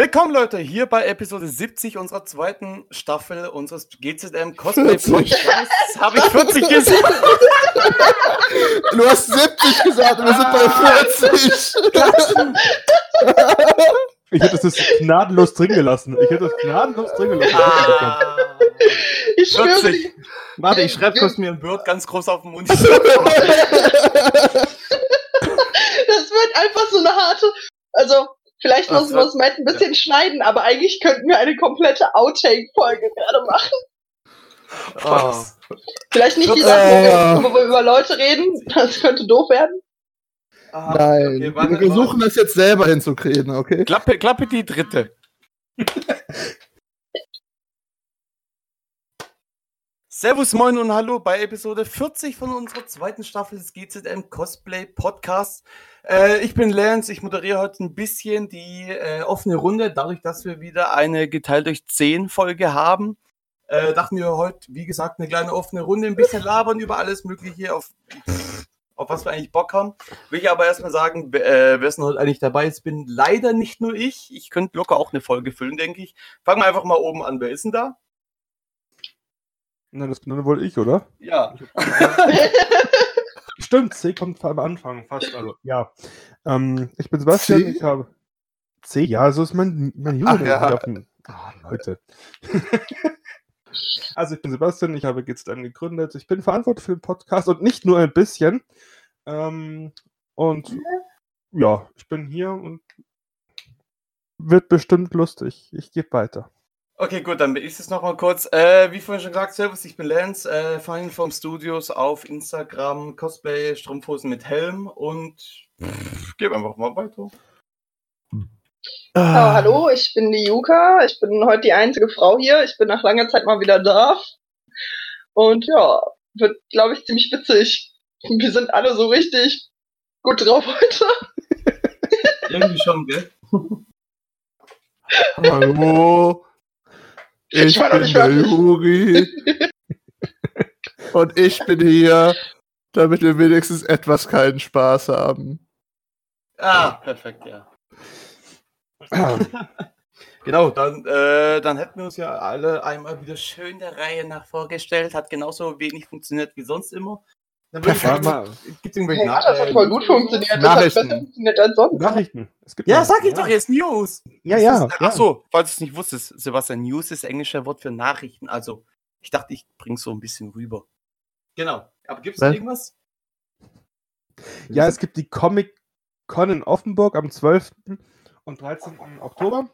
Willkommen Leute, hier bei Episode 70 unserer zweiten Staffel unseres GZM Cosplay Podcasts. Habe ich 40 gesagt? Du hast 70 gesagt und wir sind bei 40. Ich hätte das gnadenlos drin gelassen. Ich hätte das gnadenlos drin gelassen. Ah, Ich schwöre, 40. Warte, ich schreibe kurz mir ein Word ganz groß auf den Mund. das wird einfach so eine harte. Also, vielleicht müssen wir es Matt ein bisschen schneiden, aber eigentlich könnten wir eine komplette Outtake-Folge gerade machen. Oh. Vielleicht nicht die Äh. Sachen, wo wir, wo wir über Leute reden. Das könnte doof werden. Ah, Nein, okay, wir versuchen das jetzt selber hinzukriegen, okay? Klappe, Klappe die dritte. Servus, moin und hallo bei Episode 40 von unserer zweiten Staffel des GZM Cosplay Podcasts. Äh, ich bin Lance, ich moderiere heute ein bisschen die äh, offene Runde, dadurch, dass wir wieder eine geteilt durch 10 Folge haben. Äh, dachten wir heute, wie gesagt, eine kleine offene Runde, ein bisschen labern über alles Mögliche, auf, auf was wir eigentlich Bock haben. Will ich aber erstmal sagen, wer- äh, wer ist denn heute eigentlich dabei? Es bin leider nicht nur ich. Ich könnte locker auch eine Folge füllen, denke ich. Fangen wir einfach mal oben an. Wer ist denn da? Na, das bin dann wohl ich, oder? Ja. Stimmt, C kommt am Anfang fast. Also, ja. Ähm, ich bin Sebastian, C? ich habe. C, ja, so ist mein, mein Junge. ja. Ah, Leute. also, ich bin Sebastian, ich habe GZM gegründet. Ich bin verantwortlich für den Podcast und nicht nur ein bisschen. Ähm, und ja, ich bin hier und wird bestimmt lustig. Ich gebe weiter. Okay, gut, dann bin ich es noch mal kurz. Äh, wie vorhin schon gesagt, Servus, ich bin Lance, äh, Fine vom Studios auf Instagram, Cosplay, Strumpfhosen mit Helm und gebe einfach mal weiter. Ja, hallo, ich bin die Yuka. Ich bin heute die einzige Frau hier. Ich bin nach langer Zeit mal wieder da. Und ja, wird, glaube ich, ziemlich witzig. Wir sind alle so richtig gut drauf heute. Irgendwie schon, gell? Hallo, ich, Ich war noch nicht fertig. Juri und ich bin hier, damit wir wenigstens etwas keinen Spaß haben. Ah, perfekt, ja. Genau, dann, äh, dann hätten wir uns ja alle einmal wieder schön der Reihe nach vorgestellt. Hat genauso wenig funktioniert wie sonst immer. Dann würde ich Perfekt. sagen, gibt's irgendwelche Hey, das hat voll gut funktioniert. Das hat Nachrichten. besser funktioniert als sonst. Nachrichten. Es gibt Ja, sag ich doch jetzt News. Ja, ja. Ist, ja. ach so, falls du es nicht wusstest, Sebastian, News ist englische Wort für Nachrichten. Also, ich dachte, ich bring's so ein bisschen rüber. Genau. Aber gibt's Was? irgendwas? Ja, es gibt die Comic Con in Offenburg am 12. und 13. Oktober.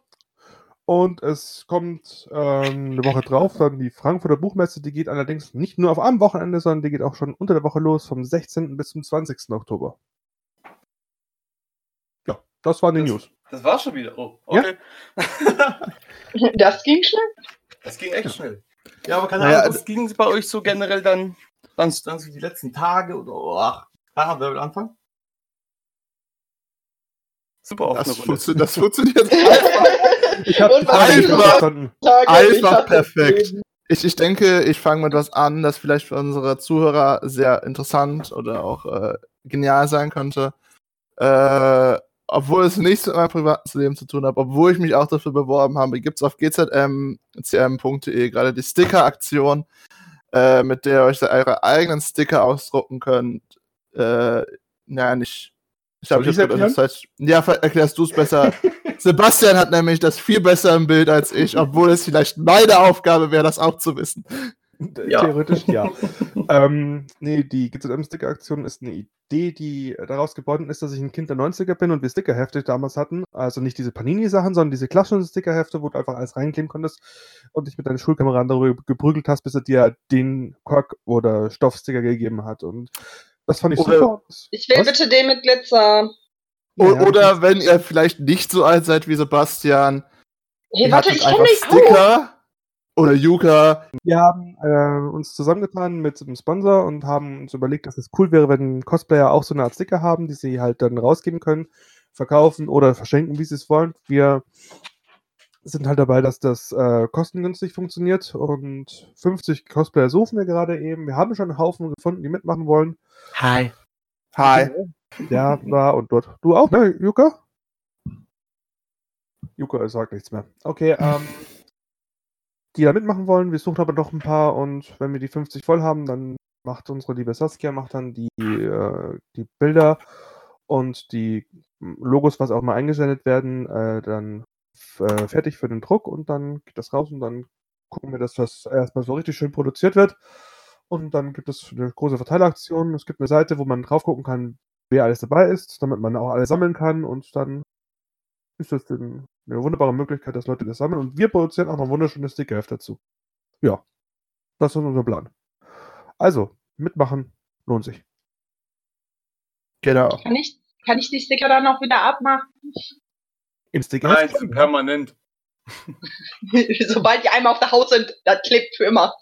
Und es kommt ähm, eine Woche drauf dann die Frankfurter Buchmesse. Die geht allerdings nicht nur auf einem Wochenende, sondern die geht auch schon unter der Woche los, vom 16. bis zum 20. Oktober. Ja, das waren die Das- News. Das war schon wieder. Oh, Ja. okay. Das ging schnell. das ging echt schnell. Ja, aber keine Naja, Ahnung, was ging bei euch so generell dann, dann, dann so die letzten Tage oder oh, ach, ah, wer will anfangen? Super Das, offene Runde. funktio das funktioniert einfach. Ich habe einfach- Einfach das perfekt. Ich, ich denke, ich fange mit was an, das vielleicht für unsere Zuhörer sehr interessant oder auch äh, genial sein könnte. Äh, obwohl es nichts mit meinem privaten Leben zu tun hat, obwohl ich mich auch dafür beworben habe, gibt es auf gzmcm.de gerade die Sticker-Aktion, äh, mit der ihr euch eure eigenen Sticker ausdrucken könnt. Äh, naja, nicht. Ich habe gerade erklären? das heißt, Ja, erklärst du es besser. Sebastian hat nämlich das viel besser im Bild als ich, obwohl es vielleicht meine Aufgabe wäre, das auch zu wissen. Ja. Theoretisch ja. ähm, nee, die GZM-Sticker-Aktion ist eine Idee, die daraus geboren ist, dass ich ein Kind der 90er bin und wir Stickerhefte damals hatten. Also nicht diese Panini-Sachen, sondern diese klassischen Stickerhefte, wo du einfach alles reinkleben konntest und dich mit deinen Schulkameraden darüber geprügelt hast, bis er dir den Kork- oder Stoffsticker gegeben hat. Und das fand ich Oder- super. Ich will Was? bitte den mit Glitzer. O Ja, oder wenn ihr vielleicht nicht so alt seid wie Sebastian, Hey, warte, ich kenne dich auch. Sticker oder Yuka. Wir haben äh, uns zusammengetan mit einem Sponsor und haben uns überlegt, dass es cool wäre, wenn Cosplayer auch so eine Art Sticker haben, die sie halt dann rausgeben können, verkaufen oder verschenken, wie sie es wollen. Wir sind halt dabei, dass das äh, kostengünstig funktioniert und 50 Cosplayer suchen wir gerade eben. Wir haben schon einen Haufen gefunden, die mitmachen wollen. Hi. Hi. Ja, da und dort. Du auch, ne, Juka? Juka sagt nichts mehr. Okay, ähm, die da mitmachen wollen, wir suchen aber noch ein paar und wenn wir die 50 voll haben, dann macht unsere liebe Saskia macht dann die, äh, die Bilder und die Logos, was auch mal eingesendet werden, äh, dann äh, fertig für den Druck und dann geht das raus und dann gucken wir, dass das erstmal so richtig schön produziert wird. Und dann gibt es eine große Verteileraktion. Es gibt eine Seite, wo man drauf gucken kann, wer alles dabei ist, damit man auch alles sammeln kann und dann ist das eine wunderbare Möglichkeit, dass Leute das sammeln und wir produzieren auch noch wunderschöne Stickerheft dazu. Ja, das ist unser Plan. Also, mitmachen lohnt sich. Genau. Kann ich, kann ich die Sticker dann auch wieder abmachen? Im Nein, permanent. Sobald die einmal auf der Haut sind, das klebt für immer.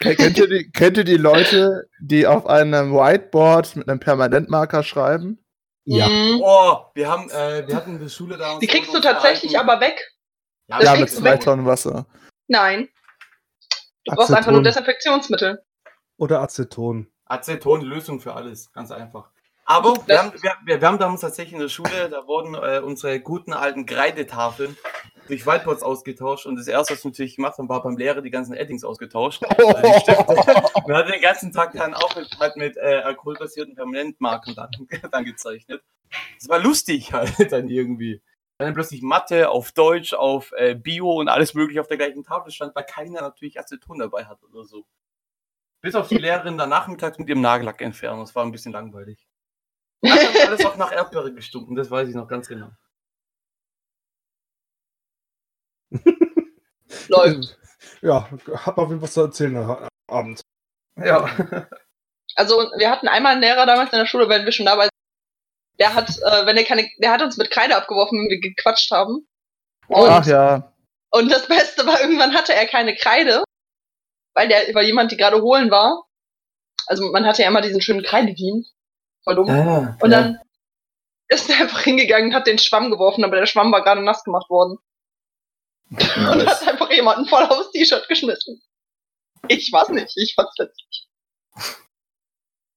kennt, ihr die, kennt ihr die Leute, die auf einem Whiteboard mit einem Permanentmarker schreiben? Mhm. Oh, wir haben, äh, wir hatten in der Schule da. Die kriegst du tatsächlich aber weg. Ja, Das ja, ja, mit kriegst du zwei weg. Tonnen Wasser. Nein. Du brauchst einfach nur Aceton. Desinfektionsmittel. Oder Aceton. Aceton, Lösung für alles, ganz einfach. Aber wir haben, wir, wir, wir haben damals tatsächlich in der Schule, da wurden äh, unsere guten alten Kreidetafeln durch Whiteboards ausgetauscht und das erste, was wir natürlich gemacht haben, war beim Lehrer die ganzen Eddings ausgetauscht. Stifte. Wir haben den ganzen Tag dann auch mit, halt mit äh, alkoholbasierten Permanentmarken dann, dann gezeichnet. Das war lustig halt dann irgendwie. Wenn dann plötzlich Mathe auf Deutsch, auf äh, Bio und alles mögliche auf der gleichen Tafel stand, weil keiner natürlich Aceton dabei hat oder so. Bis auf die Lehrerin dann nachmittags mit ihrem Nagellack entfernen. Das war ein bisschen langweilig. Hat dann alles auch nach Erdbeere gestunken, das weiß ich noch ganz genau. Läuft. Ja, hab auf jeden Fall was zu erzählen am Abend. Ja. Also wir hatten einmal einen Lehrer damals in der Schule, wenn wir schon dabei sind. Der hat, äh, wenn er keine, der hat uns mit Kreide abgeworfen, wenn wir gequatscht haben. Und, Ach ja. und das Beste war, irgendwann hatte er keine Kreide, weil der, weil jemand die gerade holen war. Also man hatte ja immer diesen schönen Kreidedienst. Voll dumm. Ah, Und dann ist er einfach hingegangen, hat den Schwamm geworfen, aber der Schwamm war gerade nass gemacht worden. Und hat einfach jemanden voll aufs T-Shirt geschmissen. Ich weiß nicht, ich fand's witzig.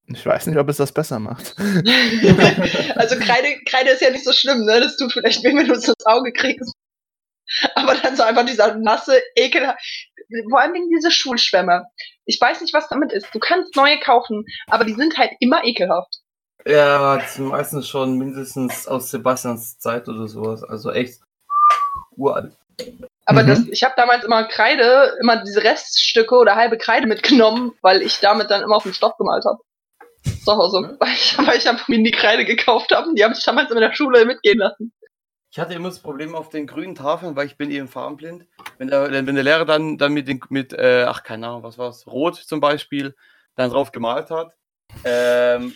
Ich weiß nicht, ob es das besser macht. also Kreide, Kreide ist ja nicht so schlimm, ne? Das tut vielleicht weh, wenn du es ins Auge kriegst. Aber dann so einfach dieser nasse, ekel, vor allen Dingen diese Schulschwämme. Ich weiß nicht, was damit ist. Du kannst neue kaufen, aber die sind halt immer ekelhaft. Ja, das sind meistens schon mindestens aus Sebastians Zeit oder sowas. Also echt uralt. Aber Mhm. das, ich habe damals immer Kreide, immer diese Reststücke oder halbe Kreide mitgenommen, weil ich damit dann immer auf den Stoff gemalt habe. Zu Hause. Weil ich, weil ich einfach mir die Kreide gekauft habe und die habe ich damals in der Schule mitgehen lassen. Ich hatte immer das Problem auf den grünen Tafeln, weil ich bin eben farbenblind. Wenn der, wenn der Lehrer dann, dann mit, den, mit äh, ach keine Ahnung, was war's, Rot zum Beispiel, dann drauf gemalt hat. Ähm,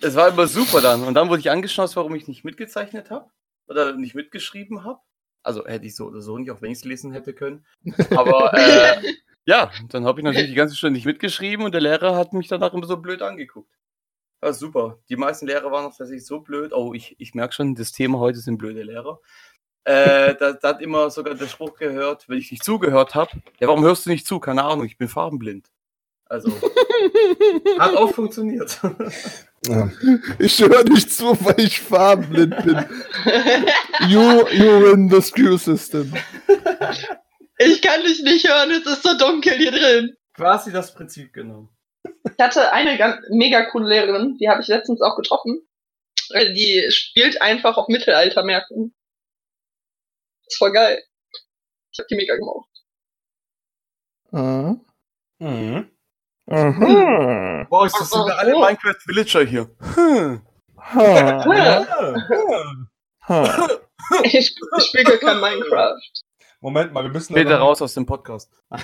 es war immer super dann. Und dann wurde ich angeschnauzt, warum ich nicht mitgezeichnet habe oder nicht mitgeschrieben habe. Also hätte ich so oder so nicht, auch wenn ich es lesen hätte können. Aber äh, ja, dann habe ich natürlich die ganze Stunde nicht mitgeschrieben und der Lehrer hat mich danach immer so blöd angeguckt. Ja, super. Die meisten Lehrer waren noch tatsächlich so blöd. Oh, ich, ich merke schon, das Thema heute sind blöde Lehrer. Äh, da, da hat immer sogar der Spruch gehört, wenn ich nicht zugehört habe. Ja, warum hörst du nicht zu? Keine Ahnung, ich bin farbenblind. Also, hat auch funktioniert. Ja. Ich höre nicht zu, weil ich farbenblind bin. You, you win the screw system. Ich kann dich nicht hören, es ist so dunkel hier drin. Quasi das Prinzip genommen. Ich hatte eine ganz, mega coole Lehrerin, die habe ich letztens auch getroffen. Äh, Die spielt einfach auf Mittelaltermärkten. ist voll geil. Ich habe die mega gemocht. Mhm. Mhm. Mhm. Boah, ist das sind wir alle Minecraft Villager hier. Hm. Ha. Ja. Ha. Ich, ich spiele gar kein Minecraft. Moment mal, wir müssen. Bitte raus aus dem Podcast. Da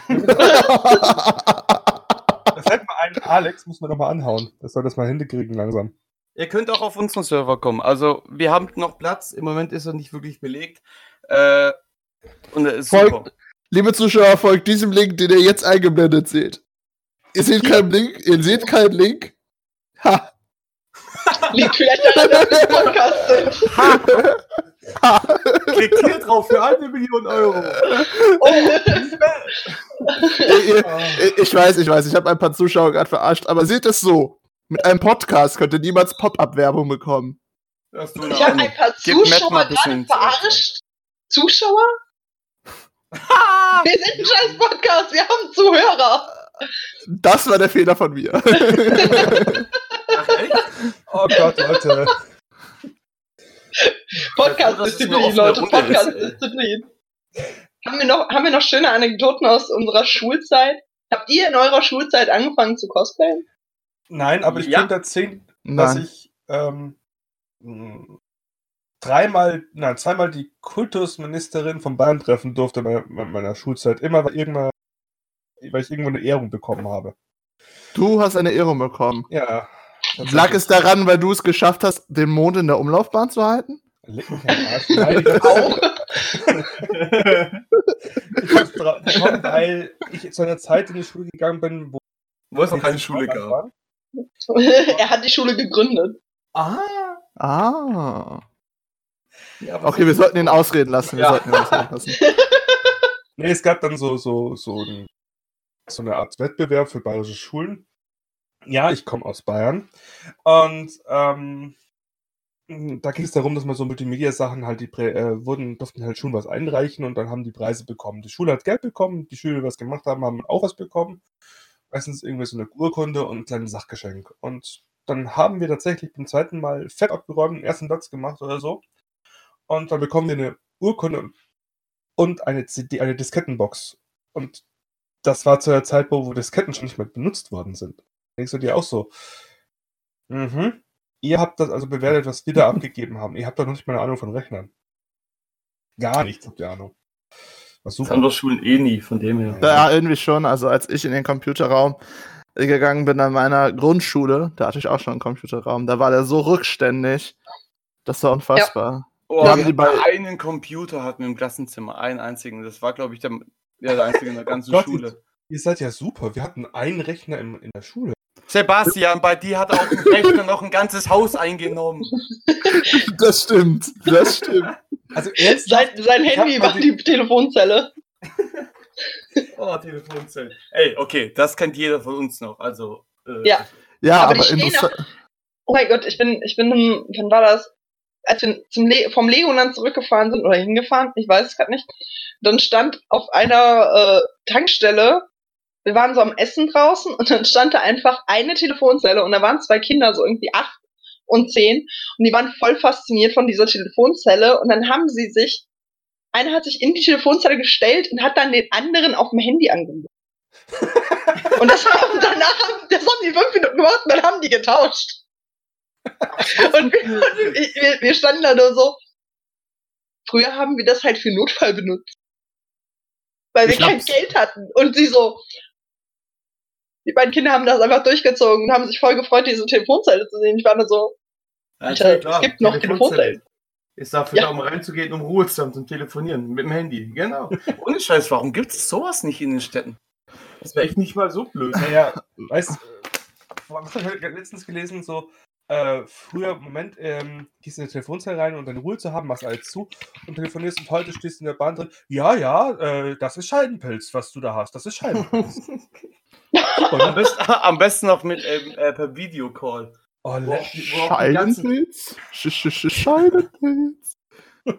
fällt mir ein, Alex muss man noch mal anhauen. Das soll das mal hinkriegen langsam. Ihr könnt auch auf unseren Server kommen. Also, wir haben noch Platz. Im Moment ist er nicht wirklich belegt. Äh, und er ist super. Folgt, liebe Zuschauer, folgt diesem Link, den ihr jetzt eingeblendet seht. Ihr seht keinen Link, ihr seht keinen Link. Ha. Liegt vielleicht daran, dass wir im Podcast sind. Ha. Klickt hier drauf für eine Million Euro. Ihr- ihr- Ich weiß, ich weiß, ich habe ein paar Zuschauer gerade verarscht, aber seht es so. Mit einem Podcast könnt ihr niemals Pop-Up-Werbung bekommen. Ich habe ein paar Zuschauer gerade verarscht. Zuschauer? Wir sind ein scheiß Podcast, wir haben Zuhörer. Das war der Fehler von mir. Ach, echt? Oh Gott, Leute. Podcast-Disziplin, Dass Leute, Podcast-Disziplin. Haben wir, noch, haben wir noch schöne Anekdoten aus unserer Schulzeit? Habt ihr in eurer Schulzeit angefangen zu cosplayen? Nein, aber ich Ja. könnte erzählen, dass Nein. ich ähm, dreimal, nein, zweimal die Kultusministerin von Bayern treffen durfte in meiner, in meiner Schulzeit. Immer weil, irgendwann, weil ich irgendwo eine Ehrung bekommen habe. Du hast eine Ehrung bekommen. Ja. Lag es daran, weil du es geschafft hast, den Mond in der Umlaufbahn zu halten? Leck mich am Arsch. Nein, ich Auch. ich bekommen, weil ich zu einer Zeit in die Schule gegangen bin, wo Wo es noch keine Schule gab. waren. er hat die Schule gegründet. Ah. Ah. Ja, Okay, wir sollten ihn ausreden lassen. Wir Ja. sollten ihn ausreden lassen. Nee, es gab dann so, so, so, ein, so eine Art Wettbewerb für bayerische Schulen. Ja, ich komme aus Bayern. Und ähm, da ging es darum, dass man so Multimedia-Sachen halt, die äh, wurden, durften halt Schulen was einreichen und dann haben die Preise bekommen. Die Schule hat Geld bekommen, die Schüler, die was gemacht haben, haben auch was bekommen. Meistens irgendwie so eine Urkunde und ein kleines Sachgeschenk. Und dann haben wir tatsächlich beim zweiten Mal fett abgeräumt, den ersten Platz gemacht oder so. Und dann bekommen wir eine Urkunde und und eine CD, eine Diskettenbox. Und das war zu der Zeit, wo, wo Disketten schon nicht mehr benutzt worden sind. Denkst du dir auch so, mhm, ihr habt das also bewertet, was wir da abgegeben haben. Ihr habt doch noch nicht mal eine Ahnung von Rechnern. Gar nichts habt ihr Ahnung. Was Das super. haben doch Schulen eh nie, von dem her. Ja, irgendwie schon. Also als ich in den Computerraum gegangen bin an meiner Grundschule, da hatte ich auch schon einen Computerraum, da war der so rückständig. Das war unfassbar. Oh, Wir haben wir die bei- einen Computer hatten wir im Klassenzimmer, einen einzigen. Das war, glaube ich, der, ja, der einzige in der ganzen Gott, Schule. Ihr seid ja super. Wir hatten einen Rechner im, in der Schule. Sebastian, bei dir hat auch ein Rechner noch ein ganzes Haus eingenommen. Das stimmt. Das stimmt. Also Sein, sein Handy war die- die Telefonzelle. Oh, Telefonzelle. Ey, okay, das kennt jeder von uns noch. Also, äh, Ja. Ja, Aber aber, interessant. Oh mein Gott, ich bin, ich bin, wann war das? Als wir zum Le vom Legoland zurückgefahren sind oder hingefahren, ich weiß es gerade nicht, dann stand auf einer äh, Tankstelle, wir waren so am Essen draußen und dann stand da einfach eine Telefonzelle und da waren zwei Kinder, so irgendwie acht und zehn und die waren voll fasziniert von dieser Telefonzelle und dann haben sie sich, einer hat sich in die Telefonzelle gestellt und hat dann den anderen auf dem Handy angerufen. und das haben danach, das haben die fünf Minuten gemacht und dann haben die getauscht. Und wir, und wir, wir standen da nur so. Früher haben wir das halt für Notfall benutzt. Weil wir Ich kein hab's- Geld hatten. Und sie so. Die beiden Kinder haben das einfach durchgezogen und haben sich voll gefreut, diese Telefonzelle zu sehen. Ich war nur so, Alter, ja klar. es gibt noch Telefonzellen. Ist dafür Ja. da, um reinzugehen, um Ruhestand zum Telefonieren mit dem Handy. Genau. Ohne Scheiß, warum gibt es sowas nicht in den Städten? Das wäre echt nicht mal so blöd. Naja, weißt du, was habe ich letztens gelesen, so, äh, früher, Moment, ähm, gehst in eine Telefonzelle rein und deine Ruhe zu haben, machst alles zu und telefonierst und heute stehst du in der Bahn drin, ja, ja, äh, das ist Scheidenpilz, was du da hast, das ist Scheidenpilz. Super, Am ne? besten, am besten noch mit ähm, äh, per Videocall. Oh, die- die ganzen- Scheidenpilz? Sch sch sch Scheidenpilz.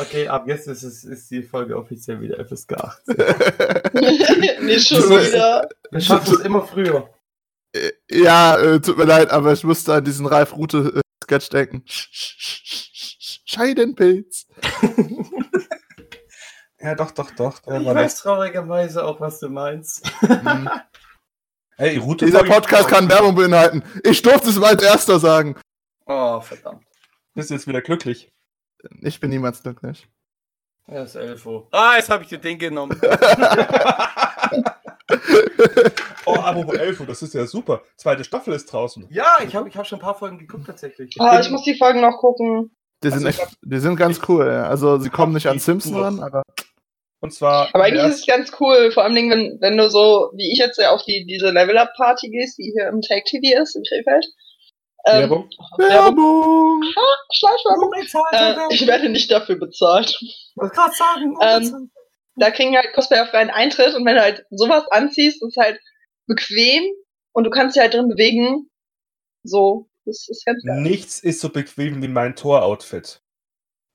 Okay, ab jetzt ist, es, ist die Folge offiziell wieder FSK 18. nicht schon wieder. Wir schaffen es immer früher. Äh, Ja, äh, tut mir leid, aber ich musste an diesen Ralf Rute äh, Sketch denken. Sch sch sch sch Scheidenpilz. ja, doch, doch, doch. Der Ich weiß traurigerweise auch, was du meinst. Hm. Ey, Route Dieser Podcast kann Werbung beinhalten. Ich durfte es mal als erster sagen. Oh, verdammt. Bist jetzt wieder glücklich. Ich bin niemals glücklich. Ja, ist 11 Uhr. Ah, jetzt habe ich dir den genommen. Oh, apropos Elfo, das ist ja super. Zweite Staffel ist draußen. Ja, ich habe ich hab schon ein paar Folgen geguckt tatsächlich. Ah, ich muss die Folgen noch gucken. Die sind, Also, echt, die sind ganz cool. ja. Also sie kommen nicht an die Simpson durch. ran, aber Und zwar. Aber eigentlich ist es ganz cool, vor allem, wenn, wenn du so, wie ich jetzt ja auf die, diese Level-Up-Party gehst, die hier im Take TV ist, in Krefeld. Ähm, Werbung. Werbung. Werbung! Schleichwerbung. Äh, ich werde nicht dafür bezahlt. wollte gerade sagen. Ähm, Da kriegen halt Cosplayer freien Eintritt und wenn du halt sowas anziehst, ist halt bequem und du kannst dich halt drin bewegen. So, das ist ganz geil. Nichts ist so bequem wie mein Tor-Outfit.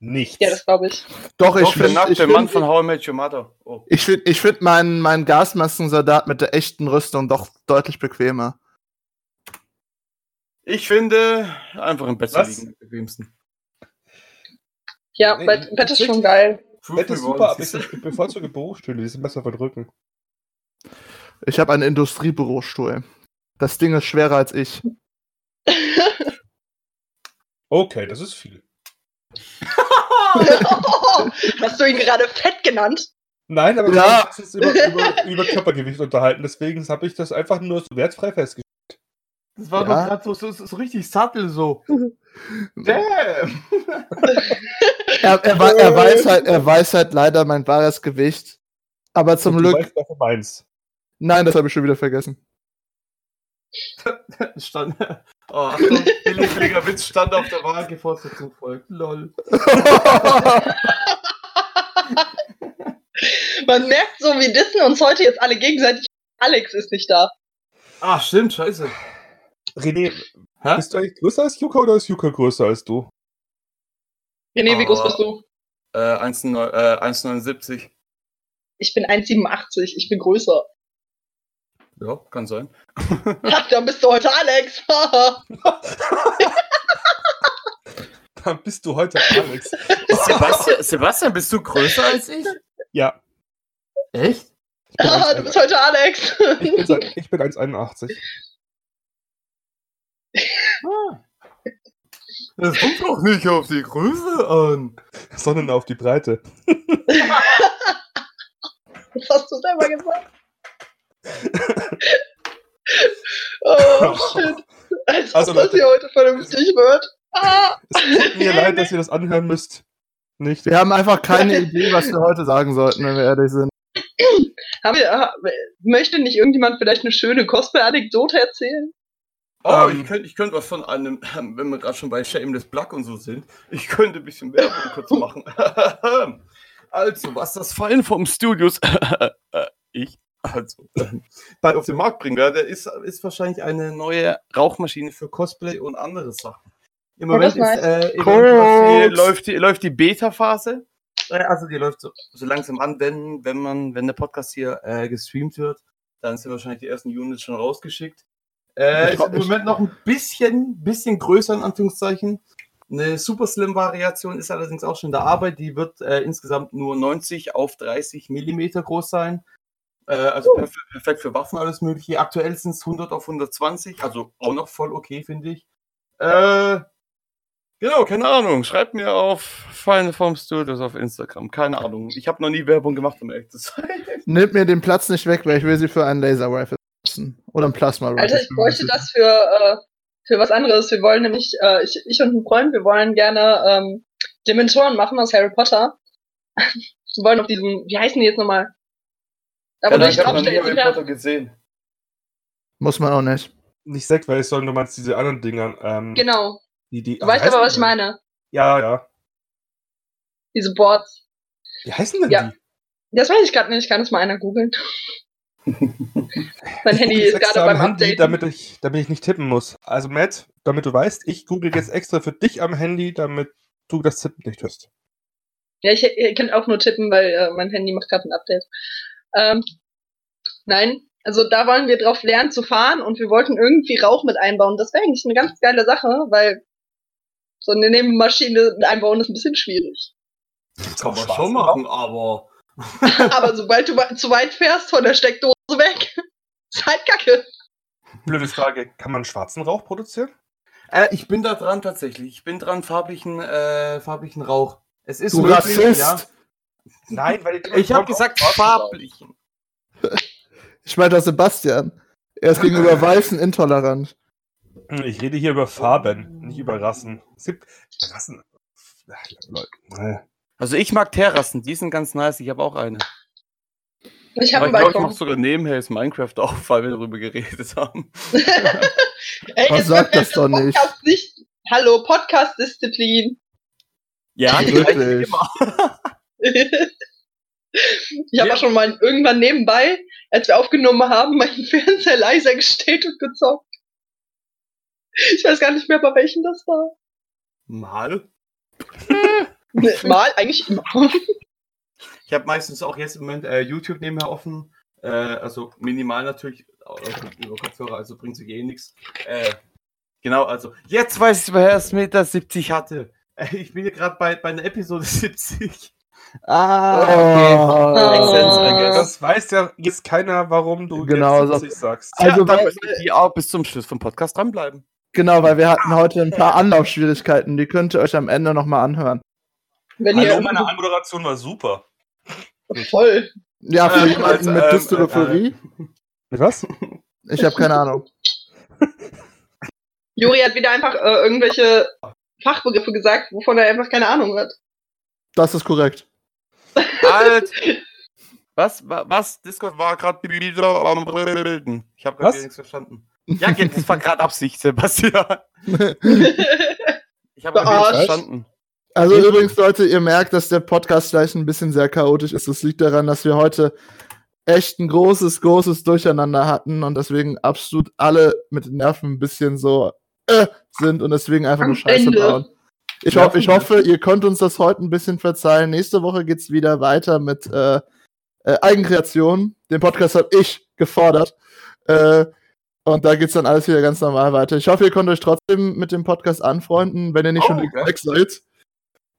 Nichts. Ja, das glaube ich. Doch, ich der finde nackte ich Mann find, von How I Met Your Mother. Oh. ich find, ich find meinen, meinen Gasmaskensoldat mit der echten Rüstung doch deutlich bequemer. Ich finde, einfach im Bett liegen am bequemsten. Ja, Nee, Bett, Bett ist schon geil. Bett ist super, aber ich, bevorzuge Bürostühle, die sind besser für den Rücken. Ich habe einen Industriebürostuhl. Das Ding ist schwerer als ich. Okay, das ist viel. Hast du ihn gerade fett genannt? Nein, aber wir Ja. haben uns über, über, über Körpergewicht unterhalten, deswegen habe ich das einfach nur so wertfrei festgestellt. Das war Ja. doch gerade so, so, so richtig sattel so. Damn! Er, er, er, weiß halt, er weiß halt leider mein wahres Gewicht. Aber zum Und du Glück. weißt davon meins. Nein, das habe ich schon wieder vergessen. Stand, oh, Achtung, billig- billiger Witz stand auf der Waage, Fortsetzung folgt. Lol. Man merkt so, wir dissen uns heute jetzt alle gegenseitig. Alex ist nicht da. Ah, stimmt, scheiße. René, Hä? bist du eigentlich größer als Yuka oder ist Yuka größer als du? René, wie groß Ah. bist du? Äh, 1,9 äh, 1,79. Ich bin 1,87. Ich bin größer. Ja, kann sein. Ach, dann bist du heute Alex. Dann bist du heute Alex. Sebastian, Sebastian, bist du größer als ich? Ja, Echt? Ah, du 1,81. bist heute Alex. Ich bin, ich bin 1,81. Ah. Das kommt doch nicht auf die Größe an. sondern auf die Breite. Was hast du selber gesagt? Oh, shit. Als Also, ob das Leute. hier heute vernünftig wird. Ah. Es tut mir leid, dass ihr das anhören müsst. Nicht. Wir haben einfach keine Idee, was wir heute sagen sollten, wenn wir ehrlich sind. Haben wir, ah, möchte nicht irgendjemand vielleicht eine schöne Cosplay-Anekdote erzählen? Oh, Ähm. ich könnte ich könnt was von einem, wenn wir gerade schon bei Shameless Plug und so sind, ich könnte ein bisschen Werbung kurz machen. also, was das Fallen vom Studios, ich, also, bei auf den Markt bringen werde, ist, ist wahrscheinlich eine neue Rauchmaschine für Cosplay und andere Sachen. Im Moment ist, äh, die, läuft, die, läuft die Beta-Phase. Also die läuft so, so langsam an, wenn, wenn man, wenn der Podcast hier äh, gestreamt wird, dann sind wahrscheinlich die ersten Units schon rausgeschickt. Äh, ist im Moment noch ein bisschen, bisschen größer in Anführungszeichen. Eine Super Slim Variation ist allerdings auch schon in der Arbeit. Die wird äh, insgesamt nur 90 auf 30 Millimeter groß sein. Äh, also perf perfekt für Waffen alles mögliche. Aktuell sind es 100 auf 120, also auch noch voll okay, finde ich. Äh, genau, keine Ahnung. Schreibt mir auf Final Form Studios auf Instagram. Keine Ahnung. Ich habe noch nie Werbung gemacht, um ehrlich zu sein. Nehmt mir den Platz nicht weg, weil ich will sie für einen Laser Rifle nutzen. Oder ein Plasma Rifle. Alter, ich bräuchte das für, äh, für was anderes. Wir wollen nämlich, äh, ich, ich und ein Freund, wir wollen gerne ähm, Dementoren machen aus Harry Potter. wir wollen auf diesem, wie heißen die jetzt nochmal? Da wo du dich ich habe noch nie. Harry Ja, Potter gesehen. Muss man auch nicht. Nicht Segway, sondern du meinst diese anderen Dinger. Ähm, genau. Die, die, Du weißt aber, was ich meine. Ja, ja. Diese Boards. Wie heißen denn Ja. die? Das weiß ich gerade nicht. Kann das mal einer googeln? mein Handy Ich ist gerade beim am Handy, Update. damit ich, damit ich nicht tippen muss. Also Matt, damit du weißt, ich google jetzt extra für dich am Handy, damit du das Tippen nicht hörst. Ja, ich, ihr könnt auch nur tippen, weil äh, mein Handy macht gerade ein Update. Ähm, nein, also da wollen wir drauf lernen zu fahren und wir wollten irgendwie Rauch mit einbauen. Das wäre eigentlich eine ganz geile Sache, weil so eine Nebenmaschine einbauen ist ein bisschen schwierig. Kann man Spaß schon machen, aber. Aber sobald du zu weit fährst von der Steckdose weg, ist halt kacke. Blöde Frage, kann man schwarzen Rauch produzieren? Äh, ich bin da dran tatsächlich. Ich bin dran, farblichen, äh, farblichen Rauch. Es ist Du möglich, Rassist! ja. Nein, weil Ich habe gesagt farblichen. Ich meine doch Sebastian. Er ist gegenüber Weißen intolerant. Ich rede hier über Farben, nicht über Rassen. Es gibt Rassen. Ach, Leute. naja. Also ich mag Terrassen, die sind ganz nice. Ich habe auch eine. Ich habe einen ich glaube, ich Balkon. mache sogar nebenher jetzt Minecraft auf, weil wir darüber geredet haben. Ey, Was sagt das doch nicht? Podcast nicht. Hallo, Podcast-Disziplin. Ja, die immer. ich habe Ja. auch schon mal irgendwann nebenbei, als wir aufgenommen haben, meinen Fernseher leiser gestellt und gezockt. Ich weiß gar nicht mehr, bei welchem das war. Mal. Mal, eigentlich immer. Ich habe meistens auch jetzt im Moment äh, YouTube nebenher offen. Äh, also minimal natürlich also über Kopfhörer, also bringt sich eh nichts. Äh, genau, also jetzt weiß ich, wer es Meter 70 hatte. Äh, ich bin hier gerade bei, bei einer Episode 70. Ah, okay. Oh. Das weiß ja jetzt keiner, warum du Genau, jetzt so- 70 sagst. Also, ja, dann weil- die auch bis zum Schluss vom Podcast dranbleiben. Genau, weil wir hatten heute ein paar Anlaufschwierigkeiten. Die könnt ihr euch am Ende nochmal anhören. Wenn Hallo, ihr meine Anmoderation war super. voll. Ja, für Ähm, jemanden also, mit ähm, Dystelophorie. Mit was? Ich habe keine Ahnung. Juri hat wieder einfach äh, irgendwelche Fachbegriffe gesagt, wovon er einfach keine Ahnung hat. Das ist korrekt. Alt. Was? Wa- Was? Discord war gerade. Ich habe gerade nichts verstanden. Ja, das war gerade Absicht, Sebastian. Ich habe gerade nichts verstanden. Also übrigens, Leute, ihr merkt, dass der Podcast gleich ein bisschen sehr chaotisch ist. Das liegt daran, dass wir heute echt ein großes, großes Durcheinander hatten und deswegen absolut alle mit den Nerven ein bisschen so äh, sind und deswegen einfach Am nur Scheiße Ende. bauen. Ich, hoff, ich hoffe, ihr könnt uns das heute ein bisschen verzeihen. Nächste Woche geht's wieder weiter mit äh, äh, Eigenkreation. Den Podcast habe ich gefordert. Äh, und da geht's dann alles wieder ganz normal weiter. Ich hoffe, ihr könnt euch trotzdem mit dem Podcast anfreunden, wenn ihr nicht Oh, schon okay. weg seid.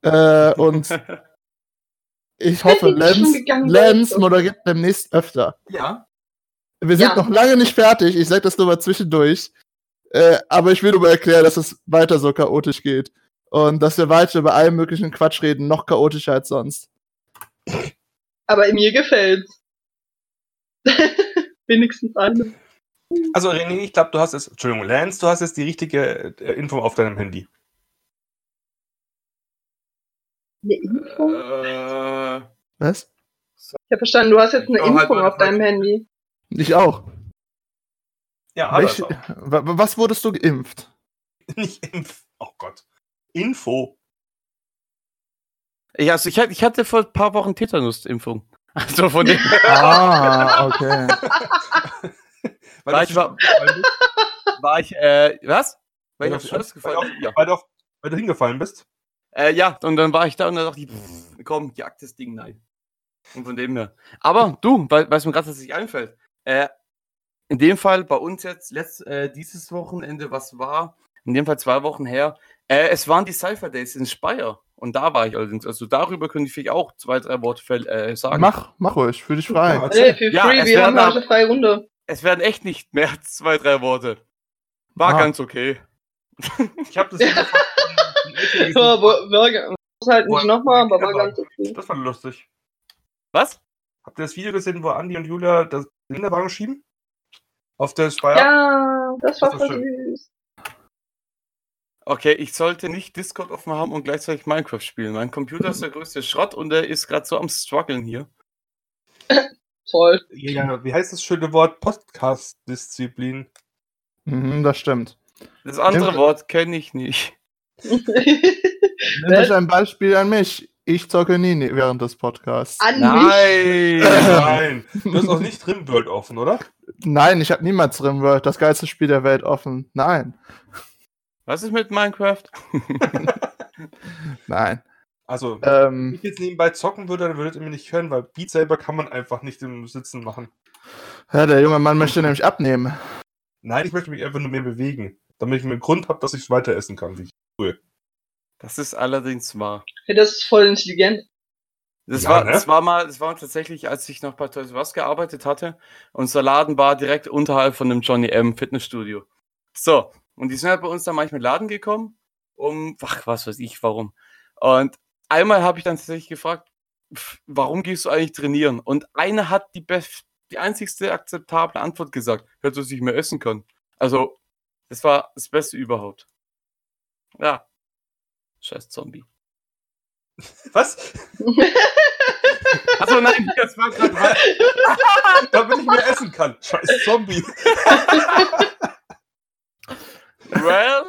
Äh, und ich hoffe, Lenz, Lenz moderiert demnächst öfter. Ja. Wir sind Ja. noch lange nicht fertig. Ich sage das nur mal zwischendurch. Äh, aber ich will nur mal erklären, dass es weiter so chaotisch geht. Und dass wir weiter über allen möglichen Quatsch reden, noch chaotischer als sonst. Aber mir gefällt's. Wenigstens eine. Also René, ich glaube, du hast jetzt, Entschuldigung, Lance, du hast jetzt die richtige äh, Info auf deinem Handy. Eine Info? Äh, Was? Ich habe verstanden, du hast jetzt eine halt Impfung mal, auf deinem Handy. Ich auch. Ja, aber wa- wa- was wurdest du geimpft? nicht Inf. Oh Gott. Info. ich, also ich, hatte- ich hatte vor ein paar Wochen Tetanus-Impfung. Also von dem Ah, okay. Weil War du ich war- war ich, äh, was? Weil ich auf du- Schluss weil gefallen du- ja. weil, du, auf- weil du hingefallen bist. Äh, ja, und dann war ich da und dann dachte ich, pff, komm, jag das Ding nein. Und von dem her. Aber du, weil es mir gerade tatsächlich einfällt, äh, in dem Fall bei uns jetzt letzt, äh, dieses Wochenende, was war, in dem Fall zwei Wochen her, äh, es waren die Cypher Days in Speyer. Und da war ich allerdings. Also darüber könnte ich vielleicht auch zwei, drei Worte äh, sagen. Mach, mach ruhig, fühl dich frei. Ja, Nee, feel Ja, free, es wir werden haben ab- heute freie Runde. Es werden echt nicht mehr als zwei, drei Worte. War Ah. ganz okay. Ich habe das. Ja, war, war, muss halt nicht Boah, nochmal, aber war Kinderwagen. ganz okay. Das war lustig. Was? Habt ihr das Video gesehen, wo Andi und Julia das Kinderwagen schieben? Auf der Speyer? Ja, das war Das war schön. Okay, ich sollte nicht Discord offen haben und gleichzeitig Minecraft spielen. Mein Computer ist der größte Schrott und der ist gerade so am struggeln hier. Toll. Ja, wie heißt das schöne Wort? Podcast-Disziplin. Mhm, das stimmt. Das andere Nimm- Wort kenne ich nicht. Nehmt euch ein Beispiel an mich. Ich zocke nie ne- während des Podcasts. An mich? Nein! Nein, du hast auch nicht Rimworld offen, oder? Nein, ich habe niemals Rimworld, das geilste Spiel der Welt offen. Nein, Was ist mit Minecraft? nein. Also, wenn Ähm, ich jetzt nebenbei zocken würde, dann würdet ihr mich nicht hören, weil Beat selber kann man einfach nicht im Sitzen machen. ja, der junge Mann möchte nämlich abnehmen. Nein, ich möchte mich einfach nur mehr bewegen, damit ich einen Grund habe, dass ich es weiter essen kann. Wie ich. Das ist allerdings wahr. Ja, das ist voll intelligent. Das, Ja, war, ne? das war mal, das war tatsächlich, als ich noch bei Toys Us gearbeitet hatte. Unser Laden war direkt unterhalb von dem Johnny M Fitnessstudio. So, und die sind halt bei uns dann manchmal in den Laden gekommen, um, ach, was weiß ich, warum. Und einmal habe ich dann tatsächlich gefragt, pf, warum gehst du eigentlich trainieren? Und eine hat die best, die einzigste akzeptable Antwort gesagt, hört, dass ich mehr essen kann. Also, das war das Beste überhaupt. Ja. Scheiß Zombie. Was? Achso, nein, das war gerade damit ich mehr essen kann. Scheiß Zombie. Well,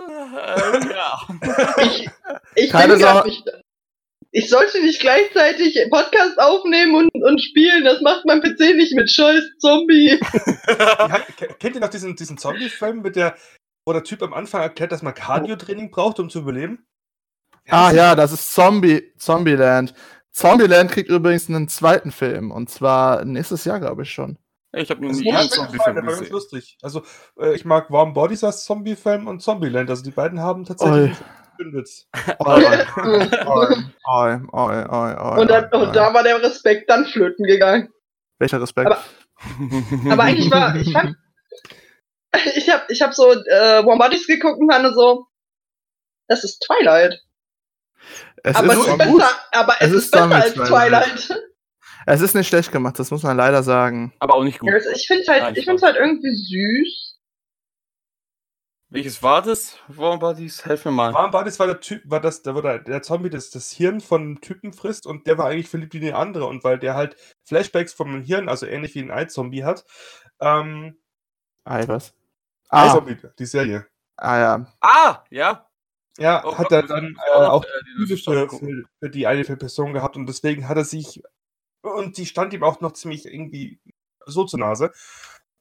ähm, ja. Ich, ich Keine nicht. Ich sollte nicht gleichzeitig Podcast aufnehmen und, und spielen. Das macht mein PC nicht mit Scheiß Zombie. Ja, ke- kennt ihr noch diesen, diesen Zombie-Film, mit der, wo der Typ am Anfang erklärt, dass man Cardio-Training braucht, um zu überleben? Ah ja, das ist Zombie, Zombieland. Zombieland kriegt übrigens einen zweiten Film und zwar nächstes Jahr, glaube ich schon. Ich habe noch Also nie einen das Zombie-Film war ganz gesehen. lustig. Also, äh, ich mag Warm Bodies als Zombie-Film und Zombieland. Also, die beiden haben tatsächlich Witz. Oi, und dann, da war der Respekt dann flöten gegangen. Welcher Respekt? Aber- Aber eigentlich war, ich fand, ich habe ich hab so äh, Warm Bodies geguckt und fand so, das ist Twilight. es aber ist es ist besser, aber Es es, ist ist besser als Twilight. Twilight. Es ist nicht schlecht gemacht, das muss man leider sagen. Aber auch nicht gut. Also ich finde halt, Nein, ich find's halt irgendwie süß. Welches war das? Warm Bodies? Helf mir mal. Warm Bodies war der Typ, war das, der, war der, der Zombie, das das Hirn von einem Typen frisst und der war eigentlich verliebt in die andere. Und weil der halt Flashbacks vom Hirn, also ähnlich wie ein Eye-Zombie hat, ähm, Ei, was? Ah, Eye-Zombie, die Serie. ah ja. Ah, ja. Ja, Oh hat er dann äh, auch äh, die Gefühle für, für die eine Person gehabt und deswegen hat er sich und die stand ihm auch noch ziemlich irgendwie so zur Nase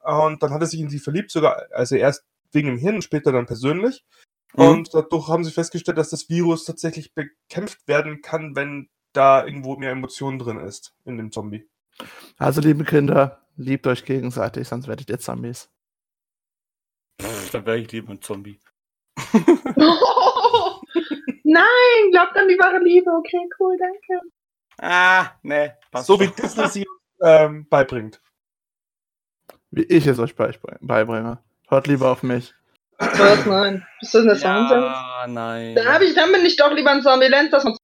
und dann hat er sich in sie verliebt, sogar also erst wegen dem Hirn, später dann persönlich Mhm. und dadurch haben sie festgestellt, dass das Virus tatsächlich bekämpft werden kann, wenn da irgendwo mehr Emotion drin ist in dem Zombie. Also, liebe Kinder, liebt euch gegenseitig, sonst werdet ihr Zombies. Pff, Dann wäre ich lieber ein Zombie. Nein, glaubt an die wahre Liebe. Okay, cool, danke. Ah, ne. passt so wie. Disney sie ähm, beibringt. Wie ich es euch beibring- beibringe. Hört lieber auf mich. Was, nein. Ist das eine? Ja, nein. Dann, hab ich, dann bin ich doch lieber ein Zombieland, dass man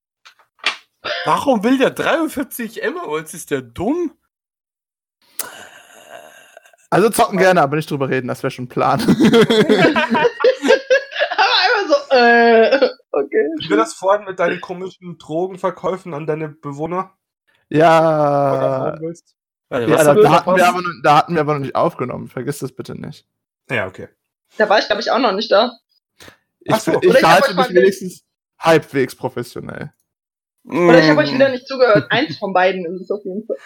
Warum will der 43 Emeralds? Ist der dumm? Also zocken gerne, aber nicht drüber reden, das wäre schon ein Plan. Äh, okay. Wie war das vorhin mit deinen komischen Drogenverkäufen an deine Bewohner? ja. Warte, Ja, da, da, hatten wir aber, noch- da hatten wir aber noch nicht aufgenommen. Vergiss das bitte nicht. Ja, okay. Da war ich, glaube ich, auch noch nicht da. Ich, Ach so. ich, ich halte euch mich mal- wenigstens halbwegs professionell. Oder ich habe euch Mm. wieder nicht zugehört. Eins von beiden ist es auf jeden Fall.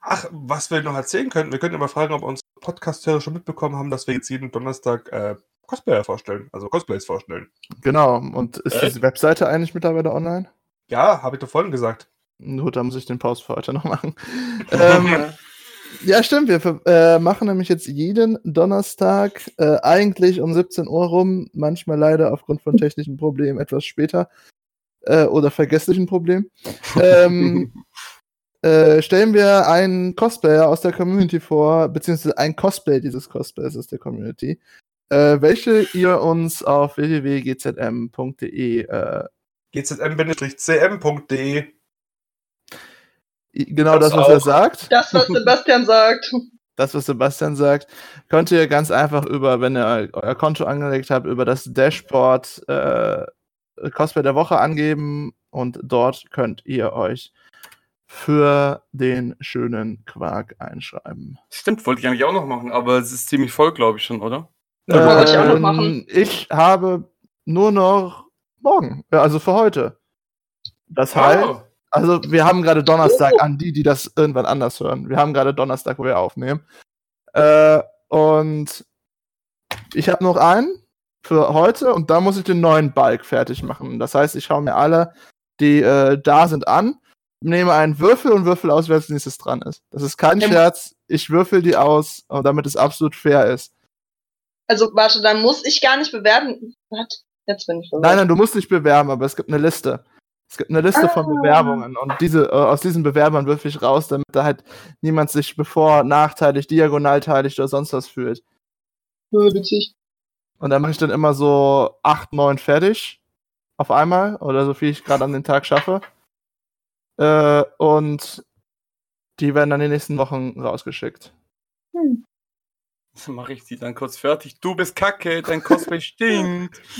Ach, was wir noch erzählen könnten, wir könnten immer fragen, ob unsere Podcast-Hörer schon mitbekommen haben, dass wir jetzt jeden Donnerstag äh, Cosplayer vorstellen, also Cosplays vorstellen. Genau. Und ist Echt? diese Webseite eigentlich mittlerweile online? Ja, habe ich doch vorhin gesagt. Gut, da muss ich den Pause für heute noch machen. ähm, ja, stimmt. Wir äh, machen nämlich jetzt jeden Donnerstag äh, eigentlich um 17 Uhr rum, manchmal leider aufgrund von technischen Problemen etwas später äh, oder vergesslichen Problemen. ähm, äh, stellen wir einen Cosplayer aus der Community vor, beziehungsweise ein Cosplay dieses Cosplays aus der Community, äh, welche ihr uns auf www.gzm.de äh, gzm-cm.de genau Das das, was er auch. sagt. Das, was Sebastian sagt. das, was Sebastian sagt, könnt ihr ganz einfach über, wenn ihr euer Konto angelegt habt, über das Dashboard äh, Cosplay der Woche angeben und dort könnt ihr euch für den schönen Quark einschreiben. Stimmt, wollte ich eigentlich auch noch machen, aber es ist ziemlich voll, glaube ich schon, oder? Wollte ich auch noch Ähm, machen. Ich habe nur noch morgen, ja, also für heute. Das heißt, Oh. Also, wir haben gerade Donnerstag an die, die das irgendwann anders hören. Wir haben gerade Donnerstag, wo wir aufnehmen. Äh, und ich habe noch einen für heute und da muss ich den neuen Balk fertig machen. Das heißt, ich schaue mir alle, die äh, da sind, an, nehme einen Würfel und würfel aus, wer als nächstes dran ist. Das ist kein Ähm. Scherz. Ich würfel die aus, äh, damit es absolut fair ist. Also, warte, dann muss ich gar nicht bewerten. Was? Jetzt bin ich verwirrt. Nein, nein, du musst nicht bewerben, aber es gibt eine Liste. Es gibt eine Liste von Ah. Bewerbungen und diese, äh, aus diesen Bewerbern würfel ich raus, damit da halt niemand sich bevor nachteilig, diagonalteilig oder sonst was fühlt. Ja, witzig. Und dann mache ich dann immer so acht, neun fertig auf einmal oder so viel ich gerade an den Tag schaffe. Äh, und die werden dann die nächsten Wochen rausgeschickt. Hm. Dann mache ich die dann kurz fertig. Du bist kacke, dein Cosplay stinkt.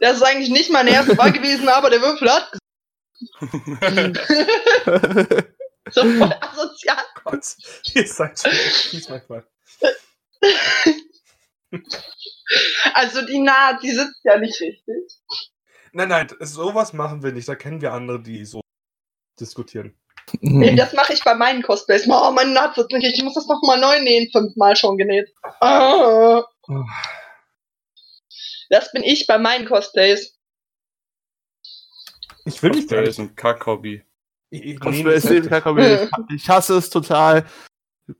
Das ist eigentlich nicht mein erster Mal gewesen, aber der Würfel hat so voll asozial. Gott, ihr seid manchmal. Also die Naht, die sitzt ja nicht richtig. Nein, nein, sowas machen wir nicht. Da kennen wir andere, die so diskutieren. Nee, das mache ich bei meinen Cosplays. Oh, meine Naht sitzt nicht. Ich muss das nochmal neu nähen. Fünfmal schon genäht. Ah. Das bin ich bei meinen Cosplays. Ich will gar Cosplay nicht. ist ein Kack-Hobby. Cosplay ist nee, kein Hobby. Ich, ich hasse es total.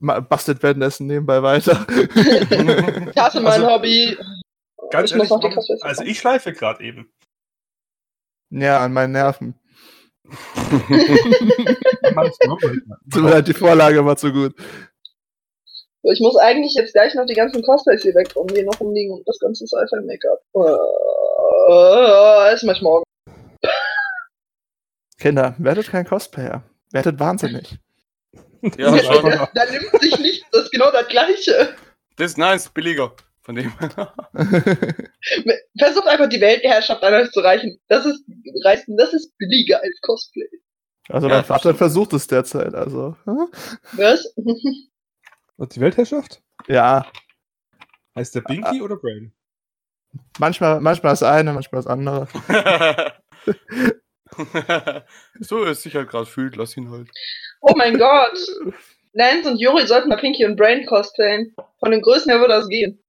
Bastelt Währenddessen nebenbei weiter. Ich hasse mein Also, Hobby. ganz ich ehrlich, also ich schleife gerade eben. ja, an meinen Nerven. Tut mir leid, die Vorlage war zu gut. So, Ich muss eigentlich jetzt gleich noch die ganzen Cosplays hier wegräumen, die hier noch rumliegen und das ganze Sci-Fi-Make-up. Äh, das mach ich morgen. Kinder, werdet kein Cosplayer. Werdet wahnsinnig. Ja, schon. Da nimmt sich nichts, das ist genau das Gleiche. Das ist nice, billiger. Von dem. Versucht einfach die Weltherrschaft an euch zu reichen. Das ist, reißen, das ist billiger als Cosplay. also Ja, mein Vater versucht es derzeit, also. hm? Was? Und die Weltherrschaft? Ja, Heißt der Binky oder Brain? manchmal, manchmal das eine, manchmal das andere. so er es sich halt gerade fühlt, lass ihn halt. Oh mein Gott. Lance und Yuri sollten mal Pinky und Brain cosplayen. Von den Größen her würde das gehen.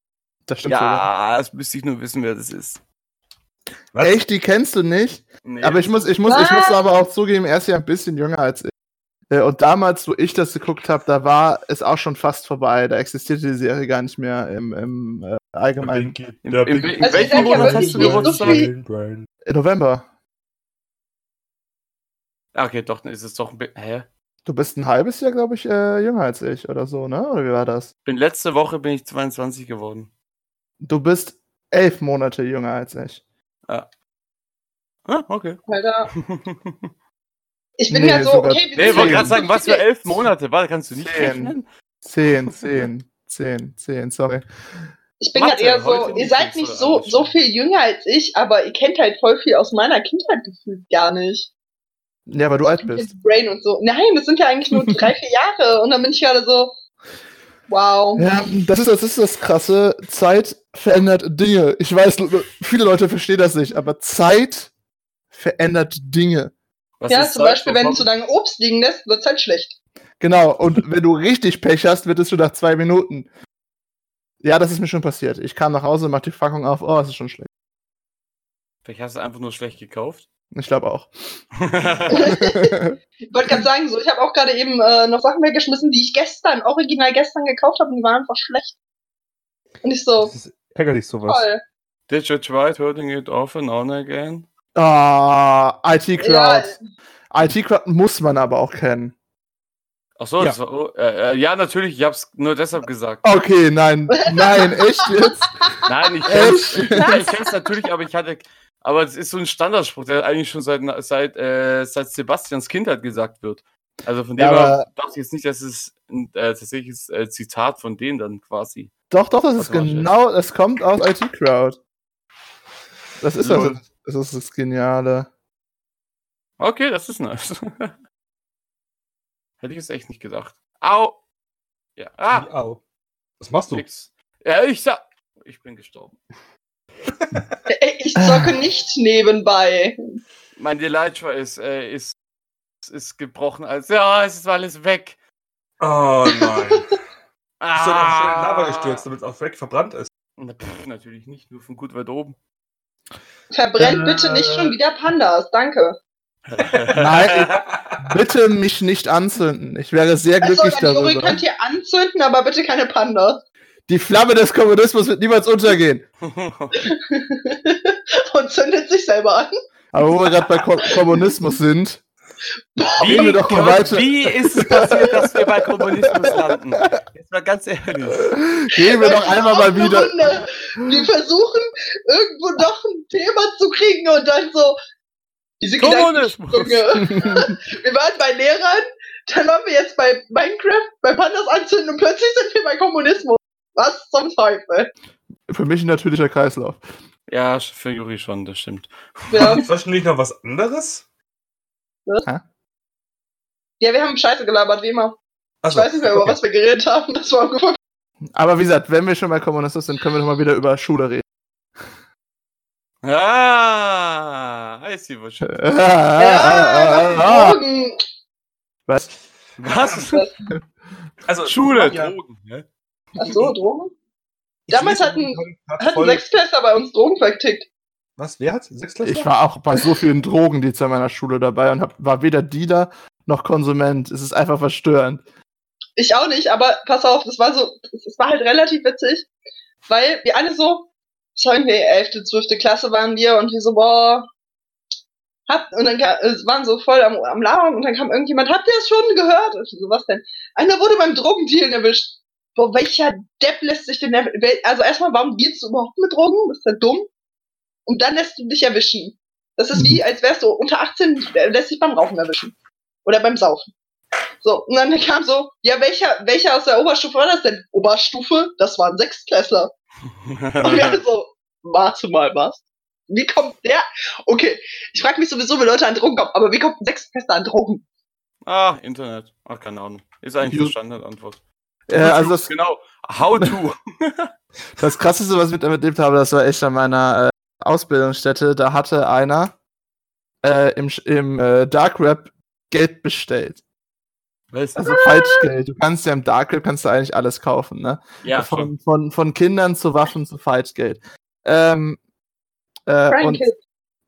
Das stimmt sogar. Ja, das müsste ich nur wissen, wer das ist. Was? Echt, die kennst du nicht? Nee, Aber ich muss, ich muss, ich muss aber auch zugeben, er ist ja ein bisschen jünger als ich. Äh, Und damals, wo ich das geguckt habe, da war es auch schon fast vorbei. Da existierte die Serie gar nicht mehr im, im äh, allgemeinen. In Also welchem Monat hast du so Geburtstag? November. Ah, Okay, doch, dann ist es doch ein bisschen. Hä? Du bist ein halbes Jahr, glaube ich, äh, jünger als ich oder so, ne? Oder wie war das? Bin letzte Woche bin ich 22 geworden. Du bist elf Monate jünger als ich. Ah, okay. Alter. Ich bin Nee, ja so, okay, wir Nee, ich wollte ja gerade sagen, was für elf Monate? Warte, kannst du nicht Zehn. rechnen? Zehn, zehn, zehn, zehn, sorry. Ich bin halt eher so, ihr seid nicht so, so viel jünger als ich, aber ihr kennt halt voll viel aus meiner Kindheit gefühlt gar nicht. Ja, weil du alt bist. Brain und so. Nein, das sind ja eigentlich nur drei, vier Jahre. Und dann bin ich gerade so, wow. Ja, das ist, das ist das Krasse. Zeit verändert Dinge. Ich weiß, viele Leute verstehen das nicht, aber Zeit verändert Dinge. Was ja, ist zum Zeit Beispiel, wenn du zu lange Obst liegen lässt, wird's halt schlecht. Genau, und wenn du richtig Pech hast, wird es schon nach zwei Minuten. Ja, das ist mir schon passiert. Ich kam nach Hause, mach die Packung auf, oh, es ist schon schlecht. Vielleicht hast du einfach nur schlecht gekauft. Ich glaube auch. Ich wollte gerade sagen, so, ich habe auch gerade eben äh, noch Sachen weggeschmissen, die ich gestern, original gestern gekauft habe und die waren einfach schlecht. Und ich so, Das ist ärgerlich sowas. toll. Did you try turning it off and on again? Ah, IT-Crowd. Ja, IT-Crowd muss man aber auch kennen. Ach so, Ja. das war, oh, äh, äh, ja, natürlich, ich hab's nur deshalb gesagt. Okay, nein, nein, echt jetzt? Nein, ich kenn's, Echt? ja, ich kenn's natürlich, aber ich hatte, aber es ist so ein Standardspruch, der eigentlich schon seit, seit, äh, seit Sebastians Kindheit gesagt wird. Also von dem Ja, her aber- dachte ich jetzt nicht, dass es ein äh, tatsächliches äh, Zitat von denen dann quasi. Doch, doch, das ist genau, das kommt aus IT-Crowd. Das ist das, Lol. das ist das Geniale. Okay, das ist nice. Hätte ich es echt nicht gedacht. Au! Ja, ah, Au. Was machst du? nix. Ja, ich sag, ich bin gestorben. Ey, Ich zocke nicht nebenbei. Mein Elytra ist, äh, ist, ist gebrochen als, ja, es ist alles weg. Oh nein. Ah. Bist du doch schon in Lava gestürzt, damit es auch weg verbrannt ist. Na, pff, natürlich nicht, nur von gut weit oben. Verbrennt Äh. bitte nicht schon wieder Pandas, danke. Nein, bitte mich nicht anzünden. Ich wäre sehr Also, glücklich die Uri darüber. könnt ihr anzünden, aber bitte keine Pandas. Die Flamme des Kommunismus wird niemals untergehen. Und zündet sich selber an. Aber wo wir gerade bei Ko Kommunismus sind, wie, Gehen wir doch mal Gott, weiter. wie ist es passiert, dass wir bei Kommunismus landen? Jetzt mal ganz ehrlich. gehen wir doch einmal mal wieder. Runde. Wir versuchen, irgendwo noch ein Thema zu kriegen und dann so. Diese Kommunismus. Wir waren bei Lehrern, dann waren wir jetzt bei Minecraft, bei Pandas anzünden und plötzlich sind wir bei Kommunismus. Was zum Teufel? Für mich ein natürlicher Kreislauf. Ja, für Juri schon, das stimmt. Ja, nicht noch was anderes? ja wir haben Scheiße gelabert, wie immer. Ich Achso, weiß nicht mehr, über okay. was wir geredet haben. Das war ungefähr. Aber wie gesagt, wenn wir schon bei Kommunismus sind, können wir doch mal wieder über Schule reden. Ah, I see what you- Ja, Drogen. Was? Was? Also, Schule, Ja. Drogen, ne? Ach so, Drogen? Ich Damals hatten- grad Hatten voll- Sechsklässler bei uns Drogen vertickt. Was? Wer hat? Sechsklässler? Ich war auch bei so vielen Drogen die zu meiner Schule dabei und hab, war weder Dealer noch Konsument. Es ist einfach verstörend. Ich auch nicht, aber pass auf, das war so, es war halt relativ witzig, weil wir alle so, das war irgendwie 11., 12. Klasse waren wir und wir so, boah, habt, und dann es waren so voll am, am Labern und dann kam irgendjemand, habt ihr es schon gehört? Und ich so, was denn? Einer wurde beim Drogendealen erwischt. Boah, welcher Depp lässt sich denn, also erstmal, warum dealst du überhaupt mit Drogen? Das ist ja dumm. Und dann lässt du dich erwischen. Das ist wie, als wärst du unter 18, äh, lässt dich beim Rauchen erwischen. Oder beim Saufen. So, und dann kam so, ja, welcher, welcher aus der Oberstufe war das denn? Oberstufe? Das waren Sechstklässler. Und wir alle so, warte mal, was? Wie kommt der? Okay, ich frage mich sowieso, wie Leute an Drogen kommen, aber wie kommt ein Sechstklässler an Drogen? ah, Internet. Ach, keine Ahnung. Ist eigentlich die Standardantwort. Äh, also das, genau. How to. das Krasseste, was ich miterlebt habe, das war echt an meiner äh, Ausbildungsstätte. Da hatte einer äh, im, im äh, Dark Web Geld bestellt. Was? Also Falschgeld. Du kannst ja im Dark Web kannst du eigentlich alles kaufen, ne? ja, von, von, von Kindern zu Waffen zu Falschgeld. Ähm, äh, und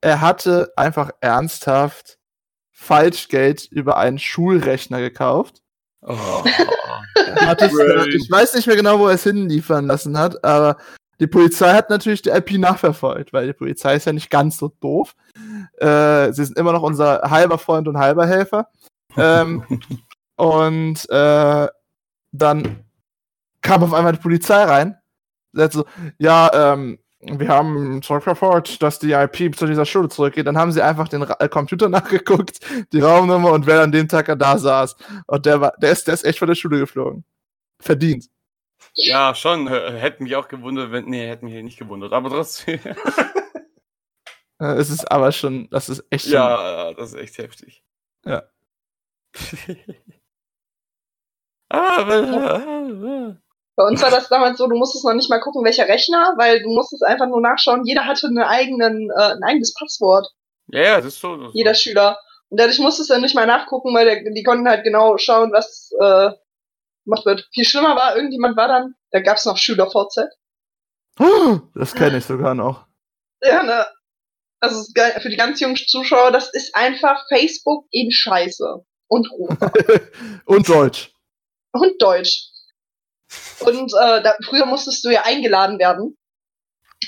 er hatte einfach ernsthaft Falschgeld über einen Schulrechner gekauft. Oh. Hat es, Brain. ich weiß nicht mehr genau, wo er es hinliefern lassen hat, aber die Polizei hat natürlich die IP nachverfolgt, weil die Polizei ist ja nicht ganz so doof. Äh, sie sind immer noch unser halber Freund und halber Helfer. Ähm, und äh, dann kam auf einmal die Polizei rein. So, ja, ähm, wir haben zurückverfolgt, dass die IP zu dieser Schule zurückgeht. Dann haben sie einfach den Ra äh, Computer nachgeguckt, die Raumnummer und wer an dem Tag da saß. Und der war, der ist, der ist echt von der Schule geflogen. Verdient. Ja, schon. Äh, Hätte mich auch gewundert, wenn. Nee, hätte mich nicht gewundert. Aber trotzdem. Äh, Es ist aber schon, das ist echt schon. ja, das ist echt heftig. Ja. ah, aber. Bei uns war das damals so, du musstest noch nicht mal gucken, welcher Rechner, weil du musstest einfach nur nachschauen, jeder hatte einen eigenen, äh, ein eigenes Passwort, Ja, ja, das ist so. Das jeder so. Schüler. Und dadurch musstest du dann nicht mal nachgucken, weil der, die konnten halt genau schauen, was äh, gemacht wird. Viel schlimmer war, irgendjemand war dann, da gab's noch Schüler-VZ. Das kenne ich sogar noch. Ja, ne? Also es für die ganz jungen Zuschauer, das ist einfach Facebook in Scheiße. Und rosa. Und Deutsch. und Deutsch. Und äh, da, früher musstest du ja eingeladen werden.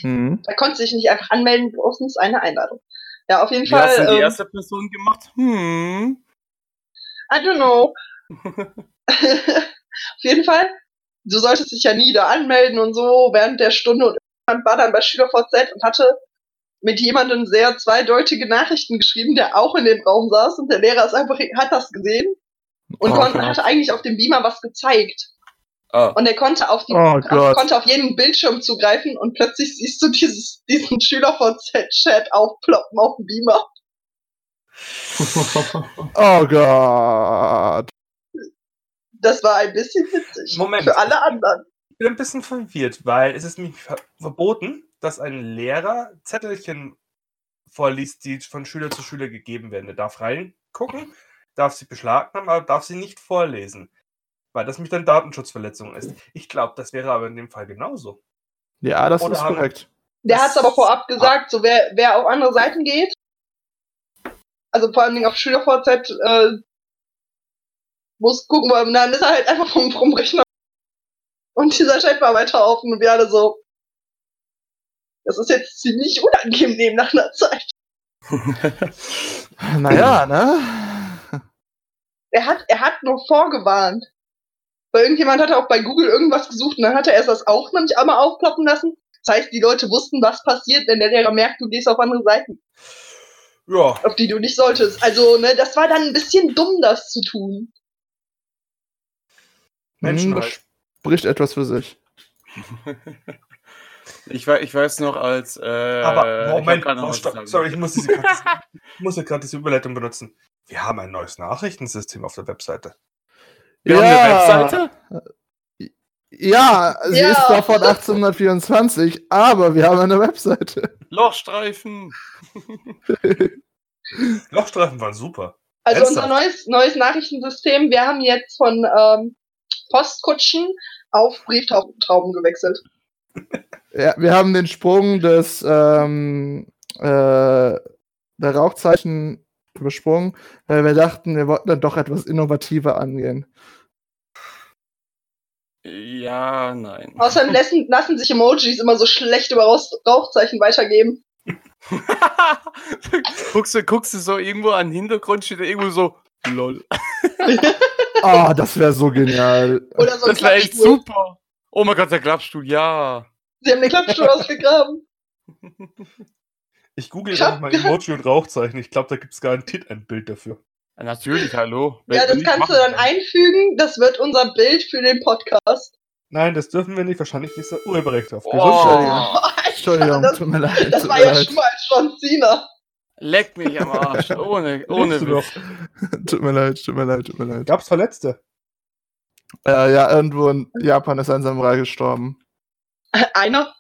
Mhm. Da konntest du dich nicht einfach anmelden, du brauchst eine Einladung. Ja, auf jeden Wie Fall. hast du die ähm, erste Person gemacht? Hm. I don't know. auf jeden Fall, du solltest dich ja nie da anmelden und so während der Stunde und irgendwann war dann bei SchülerVZ und hatte mit jemandem sehr zweideutige Nachrichten geschrieben, der auch in dem Raum saß und der Lehrer ist einfach, hat das gesehen und Oh kon- Gott. hatte eigentlich auf dem Beamer was gezeigt. Ah. Und er konnte auf, die, Oh konnte auf jeden Bildschirm zugreifen und plötzlich siehst du dieses, diesen SchülerVZ-Chat aufploppen auf dem Beamer. Oh Gott. Das war ein bisschen witzig. Moment. Für alle anderen. Ich bin ein bisschen verwirrt, weil es ist nämlich ver verboten, dass ein Lehrer Zettelchen vorliest, die von Schüler zu Schüler gegeben werden. Er darf reingucken, darf sie beschlagnahmen, aber darf sie nicht vorlesen. Weil das nämlich dann Datenschutzverletzung ist. Ich glaube, das wäre aber in dem Fall genauso. Ja, das Oder ist korrekt. Der hat es aber vorab gesagt, so wer, wer auf andere Seiten geht, also vor allen Dingen auf SchülerVZ, äh, muss gucken, weil dann ist er halt einfach vom, vom Rechner und dieser Chat war weiter offen und wir alle so, das ist jetzt ziemlich unangenehm nach einer Zeit. Naja, ne? Er hat, er hat nur vorgewarnt. Weil irgendjemand hatte auch bei Google irgendwas gesucht und dann hat er erst das auch noch nicht einmal aufploppen lassen. Das heißt, die Leute wussten, was passiert, wenn der Lehrer merkt, du gehst auf andere Seiten, Ja, auf die du nicht solltest. Also, ne, das war dann ein bisschen dumm, das zu tun. Menschen Hm, halt. spricht etwas für sich. Ich, wei- ich weiß noch, als. Äh, Aber ich Moment, noch oh, stopp, sorry, ich muss, diese, ich muss ja gerade diese Überleitung benutzen. Wir haben ein neues Nachrichtensystem auf der Webseite. Wir haben eine Webseite? Ja, sie Ja. ist zwar von 1824, aber wir haben eine Webseite. Lochstreifen. Lochstreifen waren super. Also Ernsthaft? unser neues, neues Nachrichtensystem, wir haben jetzt von ähm, Postkutschen auf Brieftrauben gewechselt. Ja, wir haben den Sprung des ähm, äh, der Rauchzeichen übersprungen, weil wir dachten, wir wollten dann doch etwas innovativer angehen. Ja, nein. Außerdem lassen, lassen sich Emojis immer so schlecht über Rauchzeichen weitergeben. guckst, du, guckst du so irgendwo an den Hintergrund, steht da irgendwo so, lol. Ah, das wäre so genial. Oder so ein Das wäre echt super. Oh mein Gott, der Klappstuhl, ja. Sie haben den Klappstuhl ausgegraben. Ich google Ich mal Emoji und Rauchzeichen. Ich glaube, da gibt es garantiert ein Bild dafür. Ja, Natürlich, hallo. Ja, das Wenn kannst du dann einfügen. Das wird unser Bild für den Podcast. Nein, das dürfen wir nicht. Wahrscheinlich ist er urheberrecht auf. Oh, Entschuldigung, das, tut mir leid. das war ja schon mal John Cena. leck mich am Arsch. Ohne, ohne. Tut mir leid, tut mir leid, tut mir leid. Gab's Verletzte? Äh, ja, irgendwo in Japan ist ein Samurai gestorben. Einer.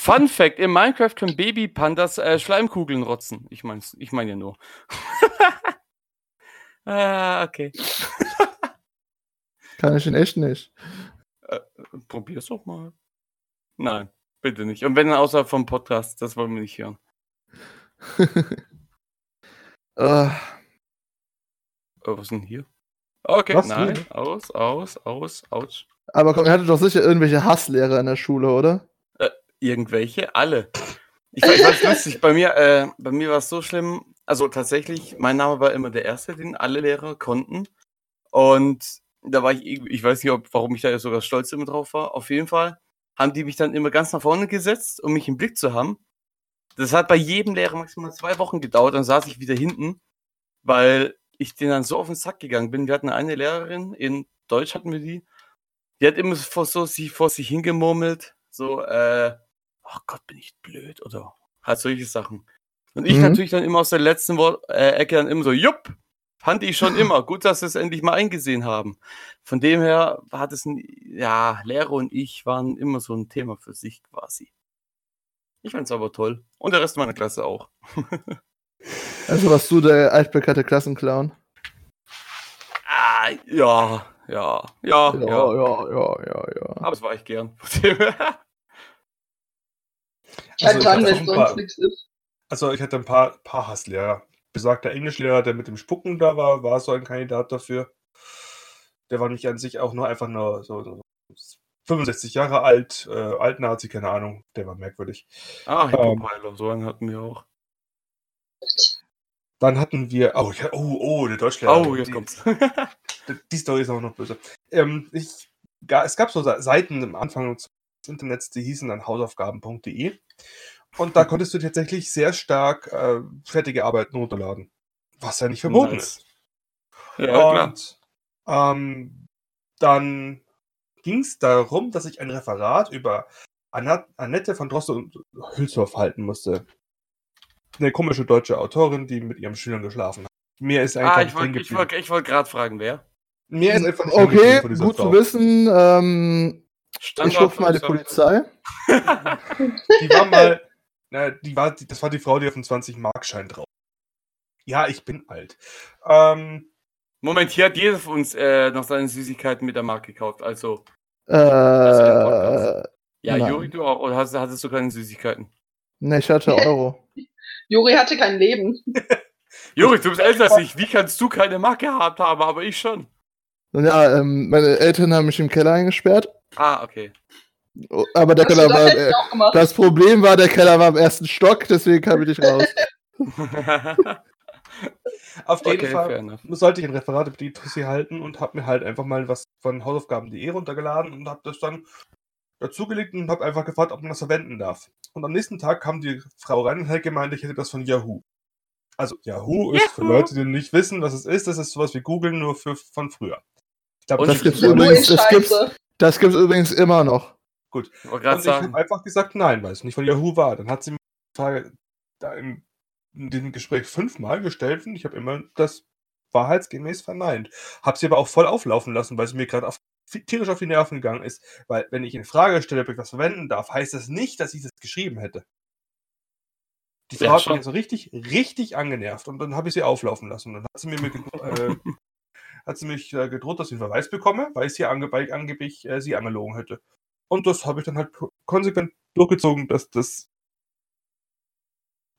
Fun Fact: In Minecraft können Babypandas äh, Schleimkugeln rotzen. Ich meine ich mein ja nur. ah, okay. Kann ich in echt nicht. Probier's doch mal. Nein, bitte nicht. Und wenn dann außerhalb vom Podcast, das wollen wir nicht hören. Äh, Oh, was ist denn hier? Okay, Was? nein. Hier? Aus, aus, aus, ouch. aber komm, ihr hattet doch sicher irgendwelche Hasslehrer in der Schule, oder? Irgendwelche? Alle. Ich weiß, was lustig. Bei mir, äh, bei mir war es so schlimm. Also tatsächlich, mein Name war immer der erste, den alle Lehrer konnten. Und da war ich, ich weiß nicht, ob, warum ich da sogar stolz immer drauf war. Auf jeden Fall haben die mich dann immer ganz nach vorne gesetzt, um mich im Blick zu haben. Das hat bei jedem Lehrer maximal zwei Wochen gedauert, dann saß ich wieder hinten, weil ich denen dann so auf den Sack gegangen bin. Wir hatten eine Lehrerin, in Deutsch hatten wir die, die hat immer vor, so sie, vor sich hingemurmelt, so, äh, ach Gott, bin ich blöd oder halt solche Sachen. Und ich Mhm. natürlich dann immer aus der letzten Wort, äh, Ecke dann immer so, jupp, fand ich schon immer. Gut, dass wir es endlich mal eingesehen haben. Von dem her hat es, ein, ja, Lehrer und ich waren immer so ein Thema für sich quasi. Ich fand's aber toll. Und der Rest meiner Klasse auch. Also warst du der altbekannte Klassenclown? Ah, ja, ja, ja, ja. ja, ja, ja, ja. Aber es war ich gern. Von dem her. Halt Also, dran, ich wenn sonst paar- nichts ist. Also ich hatte ein paar, paar Hasslehrer. Besagter Englischlehrer, der mit dem Spucken da war, war so ein Kandidat dafür. Der war nicht an sich auch nur einfach nur so, so 65 Jahre alt, äh, Alt-Nazi, keine Ahnung. Der war merkwürdig. Ah, Ähm. Hippopeiler, so einen hatten wir auch. Dann hatten wir, oh, ich, oh, oh, der Deutschlehrer. Oh, jetzt die, kommt's. Die Story ist auch noch böse. Ähm, ich, es gab so Seiten am Anfang Internets, die hießen dann hausaufgaben.de. Und da konntest du tatsächlich sehr stark äh, fertige Arbeiten runterladen. Was ja nicht verboten Nice. ist. ja, klar. Und ähm, dann ging es darum, dass ich ein Referat über Annette von Droste und Hülshoff halten musste. Eine komische deutsche Autorin, die mit ihren Schülern geschlafen hat. Mir ist einfach Ah, ich wollte wollt, wollt gerade fragen, wer? Mir ist einfach Okay, gut Frau. zu wissen. Ähm, ich Standort rufe mal die Polizei. Die war mal, na, die war, das war die Frau, die auf dem 20-Mark-Schein drauf. Ja, ich bin alt. Ähm, Moment, hier hat jeder von uns äh, noch seine Süßigkeiten mit der Marke gekauft. Also, Äh, ja, Nein. Juri, du auch. Oder hast, hattest du keine Süßigkeiten? ne, ich hatte Euro. Juri hatte kein Leben. Juri, du bist älter als ich. Wie kannst du keine Marke gehabt haben, aber ich schon? Ja, ähm, meine Eltern haben mich im Keller eingesperrt. Ah, okay. Oh, Aber der Hast Keller das war. Äh, das Problem war, der Keller war im ersten Stock, deswegen kam ich nicht raus. auf jeden okay, Fall sollte ich ein Referat über die Tussi halten und habe mir halt einfach mal was von hausaufgaben.de runtergeladen und habe das dann dazugelegt und habe einfach gefragt, ob man das verwenden darf. Und am nächsten Tag kam die Frau rein und hat gemeint, ich hätte das von Yahoo. Also Yahoo ist für! Leute, die nicht wissen, was es ist, das ist sowas wie Google nur für von früher. Ich glaube, Das ich- gibt's übrigens, das gibt's, Das gibt's übrigens immer noch. Ich wollte Und ich habe einfach gesagt, nein, weil es nicht von Yahoo war. Dann hat sie mir die Frage da in, in diesem Gespräch fünfmal gestellt und ich habe immer das wahrheitsgemäß verneint. Habe sie aber auch voll auflaufen lassen, weil sie mir gerade auf, tierisch auf die Nerven gegangen ist. Weil, wenn ich in Frage stelle, ob ich was verwenden darf, heißt das nicht, dass ich es geschrieben hätte. Die Frau Ja, hat mich so richtig, richtig angenervt und dann habe ich sie auflaufen lassen. Und dann hat sie mir mit, äh, hat sie mich äh, gedroht, dass ich einen Verweis bekomme, weil ich sie ange weil ich angeblich äh, sie angelogen hätte. Und das habe ich dann halt ko- konsequent durchgezogen, dass das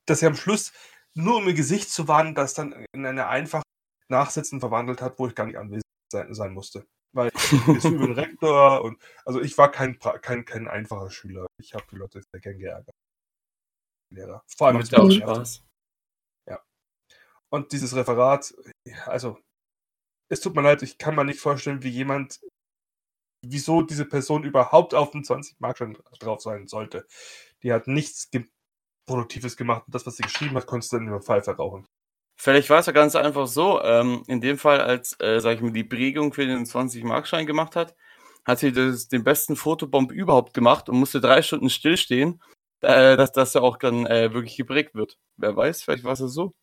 dass sie am Schluss nur um ihr Gesicht zu warnen, das dann in eine einfach Nachsitzen verwandelt hat, wo ich gar nicht anwesend sein, sein musste. Weil ich bin über den Rektor und also ich war kein, kein, kein einfacher Schüler. Ich habe die Leute sehr gern geärgert. Lehrer. Vor allem mit ja auch Spaß. Spaß. Und dieses Referat, ja, also, es tut mir leid, ich kann mir nicht vorstellen, wie jemand, wieso diese Person überhaupt auf dem 20 Markschein drauf sein sollte. Die hat nichts ge Produktives gemacht und das, was sie geschrieben hat, konntest du dann über Pfeife rauchen. Vielleicht war es ja ganz einfach so, ähm, in dem Fall, als, äh, sag ich mal, die Prägung für den 20-Markschein gemacht hat, hat sie das, den besten Fotobomb überhaupt gemacht und musste drei Stunden stillstehen, äh, dass das ja auch dann äh, wirklich geprägt wird. Wer weiß, vielleicht war es ja so.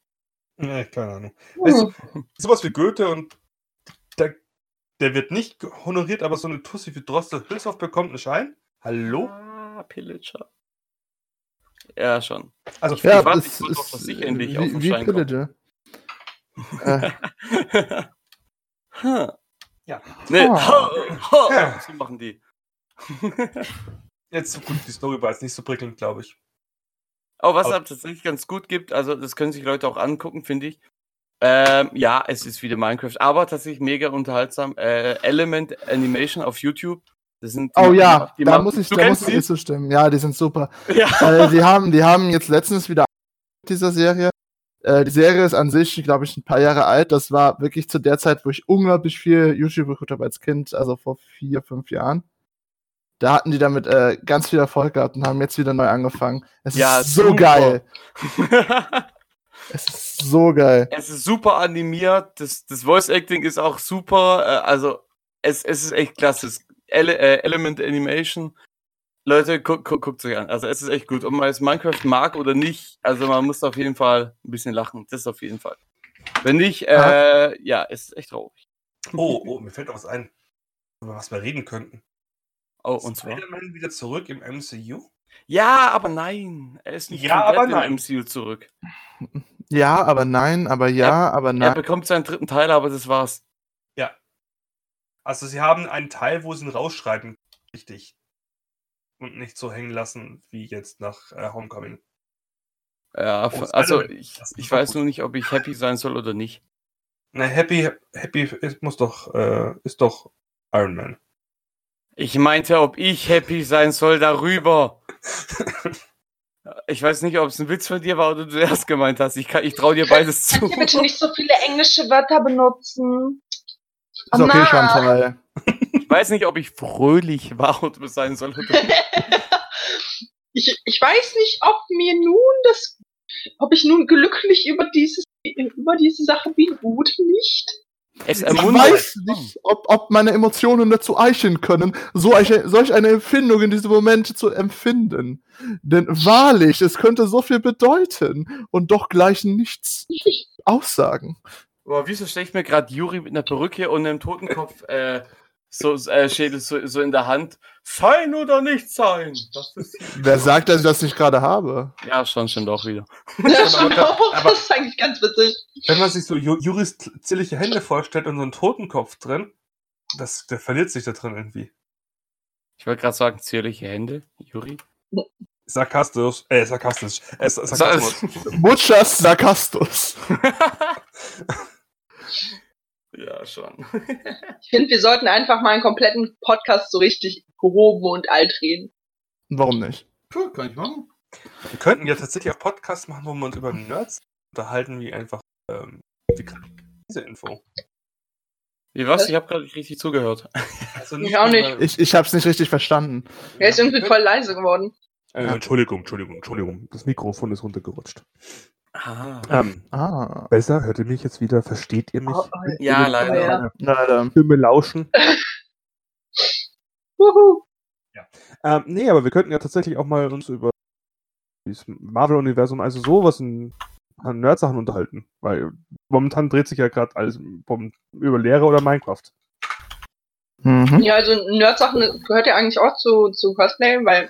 Ja, keine Ahnung. Weißt du, sowas wie Goethe und der wird nicht honoriert, aber so eine Tussi wie Droste Hülshoff bekommt einen Schein. Hallo? Ah, Pillager. Ja, schon. Also, Ich Ja, warte, ich wollte auch, dass ist ich äh, endlich auf wie, den wie Schein komme. Pillager. äh, Huh. Ja. Nee, Oh. ha, ha, Ja. so machen die. jetzt gut, die Story war jetzt nicht so prickelnd, glaube ich. Aber was Aber- es tatsächlich ganz gut gibt, also das können sich Leute auch angucken, finde ich. Ähm, ja, es ist wieder Minecraft, aber tatsächlich mega unterhaltsam. Äh, Element Animation auf YouTube. Das sind oh ja, da machen- muss ich, du da muss ich dir sie? zustimmen. Ja, die sind super. Ja. äh, die, haben, die haben jetzt letztens wieder dieser Serie. Äh, die Serie ist an sich, glaube ich, ein paar Jahre alt. Das war wirklich zu der Zeit, wo ich unglaublich viel YouTube geguckt habe als Kind, also vor vier, fünf Jahren. Da hatten die damit äh, ganz viel Erfolg gehabt und haben jetzt wieder neu angefangen. Es Ja, ist so super. geil. Es ist so geil. es ist super animiert, das, das Voice Acting ist auch super, äh, also es, es ist echt klasse. Ele äh, Element Animation. Leute, gu gu guckt euch an. Also es ist echt gut. Ob man jetzt Minecraft mag oder nicht, also man muss auf jeden Fall ein bisschen lachen. Das auf jeden Fall. Wenn nicht, äh, ja, es ist echt traurig. Oh, oh, mir fällt noch was ein, über was wir reden könnten. Oh, und zwar. Spider-Man wieder zurück im MCU? Ja, aber nein. Er ist nicht Ja, komplett aber nein. im MCU zurück. Ja, aber nein, aber ja, aber Er nein. bekommt seinen dritten Teil, aber das war's. Also sie haben einen Teil, wo sie ihn rausschreiben, richtig. Und nicht so hängen lassen wie jetzt nach äh, Homecoming. Ja, Oh, also ich, ich weiß gut. nur nicht, ob ich happy sein soll oder nicht. Na, Happy, Happy ist, muss doch, äh, ist doch Iron Man. Ich meinte, ob ich happy sein soll darüber. Ich weiß nicht, ob es ein Witz von dir war oder du erst gemeint hast. Ich, kann- ich traue dir beides zu. Könnt ihr bitte nicht so viele englische Wörter benutzen? Ist okay, Mann. Chantal. Ich weiß nicht, ob ich fröhlich war oder sein soll. Oder ich, ich weiß nicht, ob mir nun das, ob ich nun glücklich über dieses, über diese Sache bin oder nicht. Es Ich weiß nicht, ob, ob meine Emotionen dazu eichen können, so eine, solch eine Empfindung in diesem Moment zu empfinden. Denn wahrlich, es könnte so viel bedeuten und doch gleich nichts aussagen. Boah, wieso stelle ich mir gerade Juri mit einer Perücke und einem Totenkopf äh, so, äh, Schädel so, so in der Hand? Sein oder nicht sein? Das ist Wer sagt, dass ich das nicht gerade habe? ja, schon, schon doch wieder. Ja, schon aber- auch. aber- das ist eigentlich ganz witzig. Wenn man sich so Ju- Juris zierliche Hände vorstellt und so einen Totenkopf drin, das, der verliert sich da drin irgendwie. Ich wollte gerade sagen, zierliche Hände, Juri. Sarkastisch, äh, sarkastisch. Äh, Sa- Sarkasmus. Muchas Sarkastus. Ja, schon. Ich finde, wir sollten einfach mal einen kompletten Podcast so richtig gehoben und alt reden. Warum nicht? Cool, kann ich machen. Wir könnten ja tatsächlich auch Podcasts machen, wo wir uns über Nerds unterhalten, wie einfach, ähm, wie diese Info? Wie was? Ich habe gerade nicht richtig zugehört. Also Ich auch nicht. Ich, ich hab's nicht richtig verstanden. Er ist irgendwie voll leise geworden. Äh, Entschuldigung, Entschuldigung, Entschuldigung. Das Mikrofon ist runtergerutscht. Ah. Ähm, Ah, besser, hört ihr mich jetzt wieder? Versteht ihr mich? Oh, oh, Ja, leider. Ja. leider. Stimme lauschen. Wuhu. Ähm, nee, aber wir könnten ja tatsächlich auch mal uns über das Marvel-Universum, also sowas in an Nerd-Sachen unterhalten. Weil momentan dreht sich ja gerade alles vom, über Lehre oder Minecraft. Mhm. Ja, also Nerd-Sachen gehört ja eigentlich auch zu, zu Cosplay, weil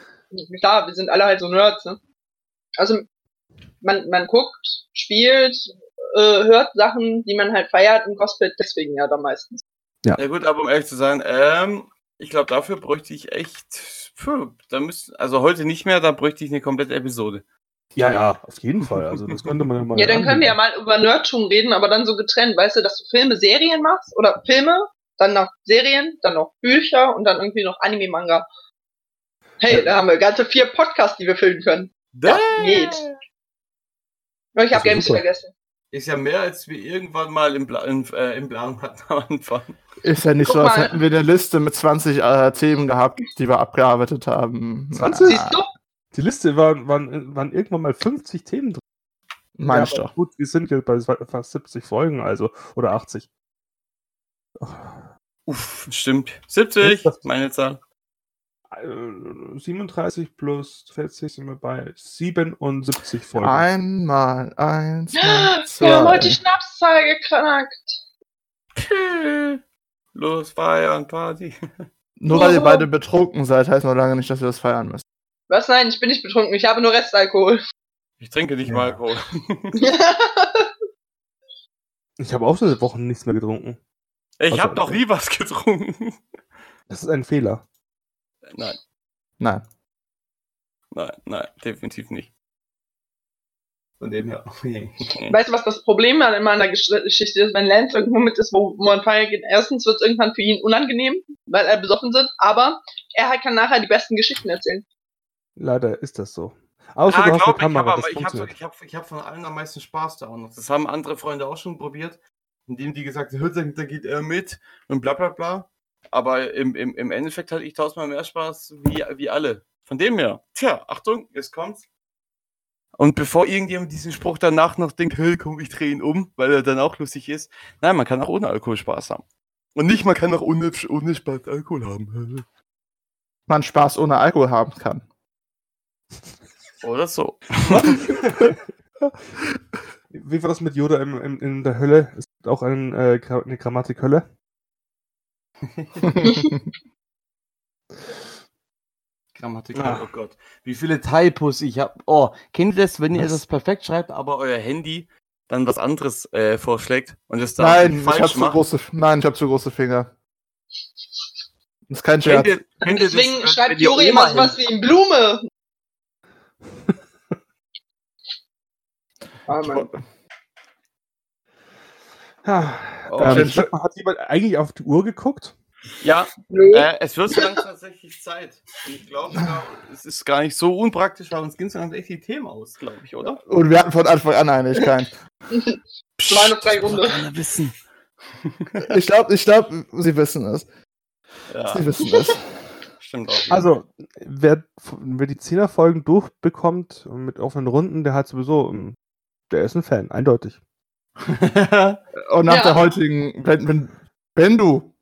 klar, wir sind alle halt so Nerds, ne? Also man, man guckt, spielt, äh, hört Sachen, die man halt feiert und Cosplay deswegen ja dann meistens. Ja gut, aber um ehrlich zu sein, ähm, ich glaube, dafür bräuchte ich echt, puh, da müsste, also heute nicht mehr, da bräuchte ich eine komplette Episode. Ja, ja, auf jeden Fall. Also das könnte man ja mal. Ja, dann können wir ja mal über Nerdtum reden, aber dann so getrennt, weißt du, dass du Filme, Serien machst oder Filme, dann noch Serien, dann noch Bücher und dann irgendwie noch Anime-Manga. Hey, da haben wir ganze vier Podcasts, die wir füllen können. Das geht. Ich habe Games super. vergessen. Ist ja mehr, als wir irgendwann mal im, Pla in, äh, im Plan hatten am Anfang. Ist ja nicht Guck so, als mal. hätten wir eine Liste mit 20 äh, Themen gehabt, die wir abgearbeitet haben. 20? Siehst du? Die Liste waren, waren, waren irgendwann mal 50 Themen drin. Meine Ja, ich doch. Gut, wir sind jetzt bei fast 70 Folgen, also. Oder 80. Uff, stimmt. 70, Das- meine Zahl. Äh, 37 plus 40 sind wir bei 77 Folgen. Einmal, eins, mal, Wir haben heute die zwei. Schnapszahl geknackt. Los, feiern, Party. Nur weil ihr beide betrunken seid, heißt noch lange nicht, dass wir das feiern müssen. Was? Nein, ich bin nicht betrunken. Ich habe nur Restalkohol. Ich trinke nicht Ja. mal Alkohol. Ich habe auch seit Wochen nichts mehr getrunken. Ich Also, habe noch nie was getrunken. Das ist ein Fehler. Nein, Nein. nein, nein, definitiv nicht. Von dem her. weißt du, was das Problem an meiner Gesch- Geschichte ist? Wenn Lance irgendwo mit ist, wo, man feiern geht, erstens wird es irgendwann für ihn unangenehm, weil er besoffen sind, aber er kann nachher die besten Geschichten erzählen. Leider ist das so. Außer Ah, du glaub, eine ich habe Kamera, das ich hab, funktioniert. ich hab, ich hab von allen am meisten Spaß da auch noch. Das haben andere Freunde auch schon probiert, indem die gesagt haben, "Hör, da geht er mit und bla bla bla. Aber im, im, im Endeffekt hatte ich tausendmal mehr Spaß wie, wie alle. Von dem her, tja, Achtung, jetzt kommt's. Und bevor irgendjemand diesen Spruch danach noch denkt, hey, komm, ich drehe ihn um, weil er dann auch lustig ist. Nein, man kann auch ohne Alkohol Spaß haben. Und nicht, man kann auch ohne, ohne Spaß Alkohol haben. Man Spaß ohne Alkohol haben kann. Oder so. Wie war das mit Yoda im, im, in der Hölle? Ist auch ein, äh, eine Grammatik Hölle? Grammatik, Ah. oh Gott. Wie viele Typos ich habe. Oh, kennt ihr das, wenn ihr Was? das perfekt schreibt, aber euer Handy dann was anderes äh, vorschlägt und es da Nein, ich falsch hab zu macht? große, nein, ich habe zu große Finger. Das ist kein Kennt Scherz. ihr, kennt ihr das, Deswegen wenn- schreibt ihr Juri immer sowas wie in Blume. Ah, Mann. Ja, Oh, ähm, sag mal, hat jemand eigentlich auf die Uhr geguckt? Ja, Nö. äh, es wird so langsam tatsächlich Zeit. Ich glaube, es ist gar nicht so unpraktisch, weil uns gehen so langsam echt die Themen aus, glaube ich, oder? Und wir hatten von Anfang an Einigkeit. Meine freie Runde. Keiner wissen. Ich glaube, ich glaub, sie wissen es. Ja, Sie wissen es. stimmt auch. Also, wer, wer die 10er Folgen durchbekommt mit offenen Runden, der hat sowieso, ähm, der ist ein Fan, eindeutig. Und nach Ja. der heutigen, wenn, wenn, wenn du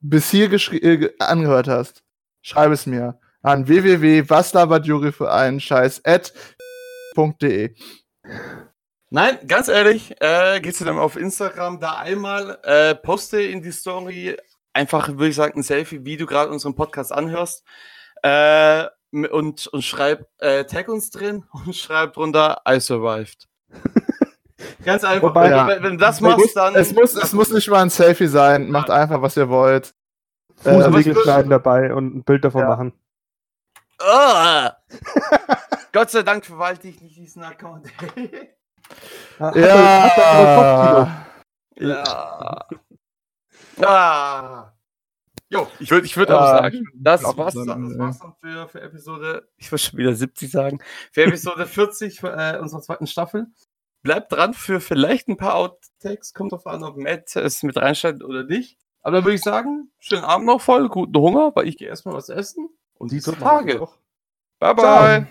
bis hier äh, ge- angehört hast, schreib es mir an www.waslabert für einen Scheiß at .de. Nein, ganz ehrlich, äh, gehst du dann auf Instagram da einmal, äh, poste in die Story einfach, würde ich sagen, ein Selfie, wie du gerade unseren Podcast anhörst. Äh, und, und schreib, äh, tag uns drin und schreib drunter, I survived. Ganz einfach. Wobei- wenn, wenn, du das Es muss, machst, dann. es, muss, es muss nicht mal ein Selfie sein. Macht einfach, was ihr wollt. Äh, Fußnägel was- schneiden dabei und ein Bild davon Ja. machen. Ah! Gott sei Dank verwalte ich nicht diesen Account. Hat er aber Kopfkino. ja. Ah. Jo, ich würde ich würd aber Ah, sagen, das war's dann, dann, das äh, war's dann für, für Episode, ich wollte schon wieder 70 sagen, für Episode 40 äh, unserer zweiten Staffel. Bleibt dran für vielleicht ein paar Outtakes, kommt drauf an, ob Matt es mit reinschneidet oder nicht. Aber dann würde ich sagen, schönen Abend noch voll, guten Hunger, weil ich gehe erstmal was essen. Und diese. Tage. Bye bye.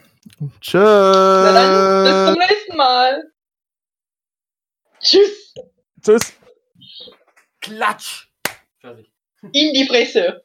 Tschüss. Na dann, bis zum nächsten Mal. Tschüss. Tschüss. Klatsch. Fertig. In die Fresse.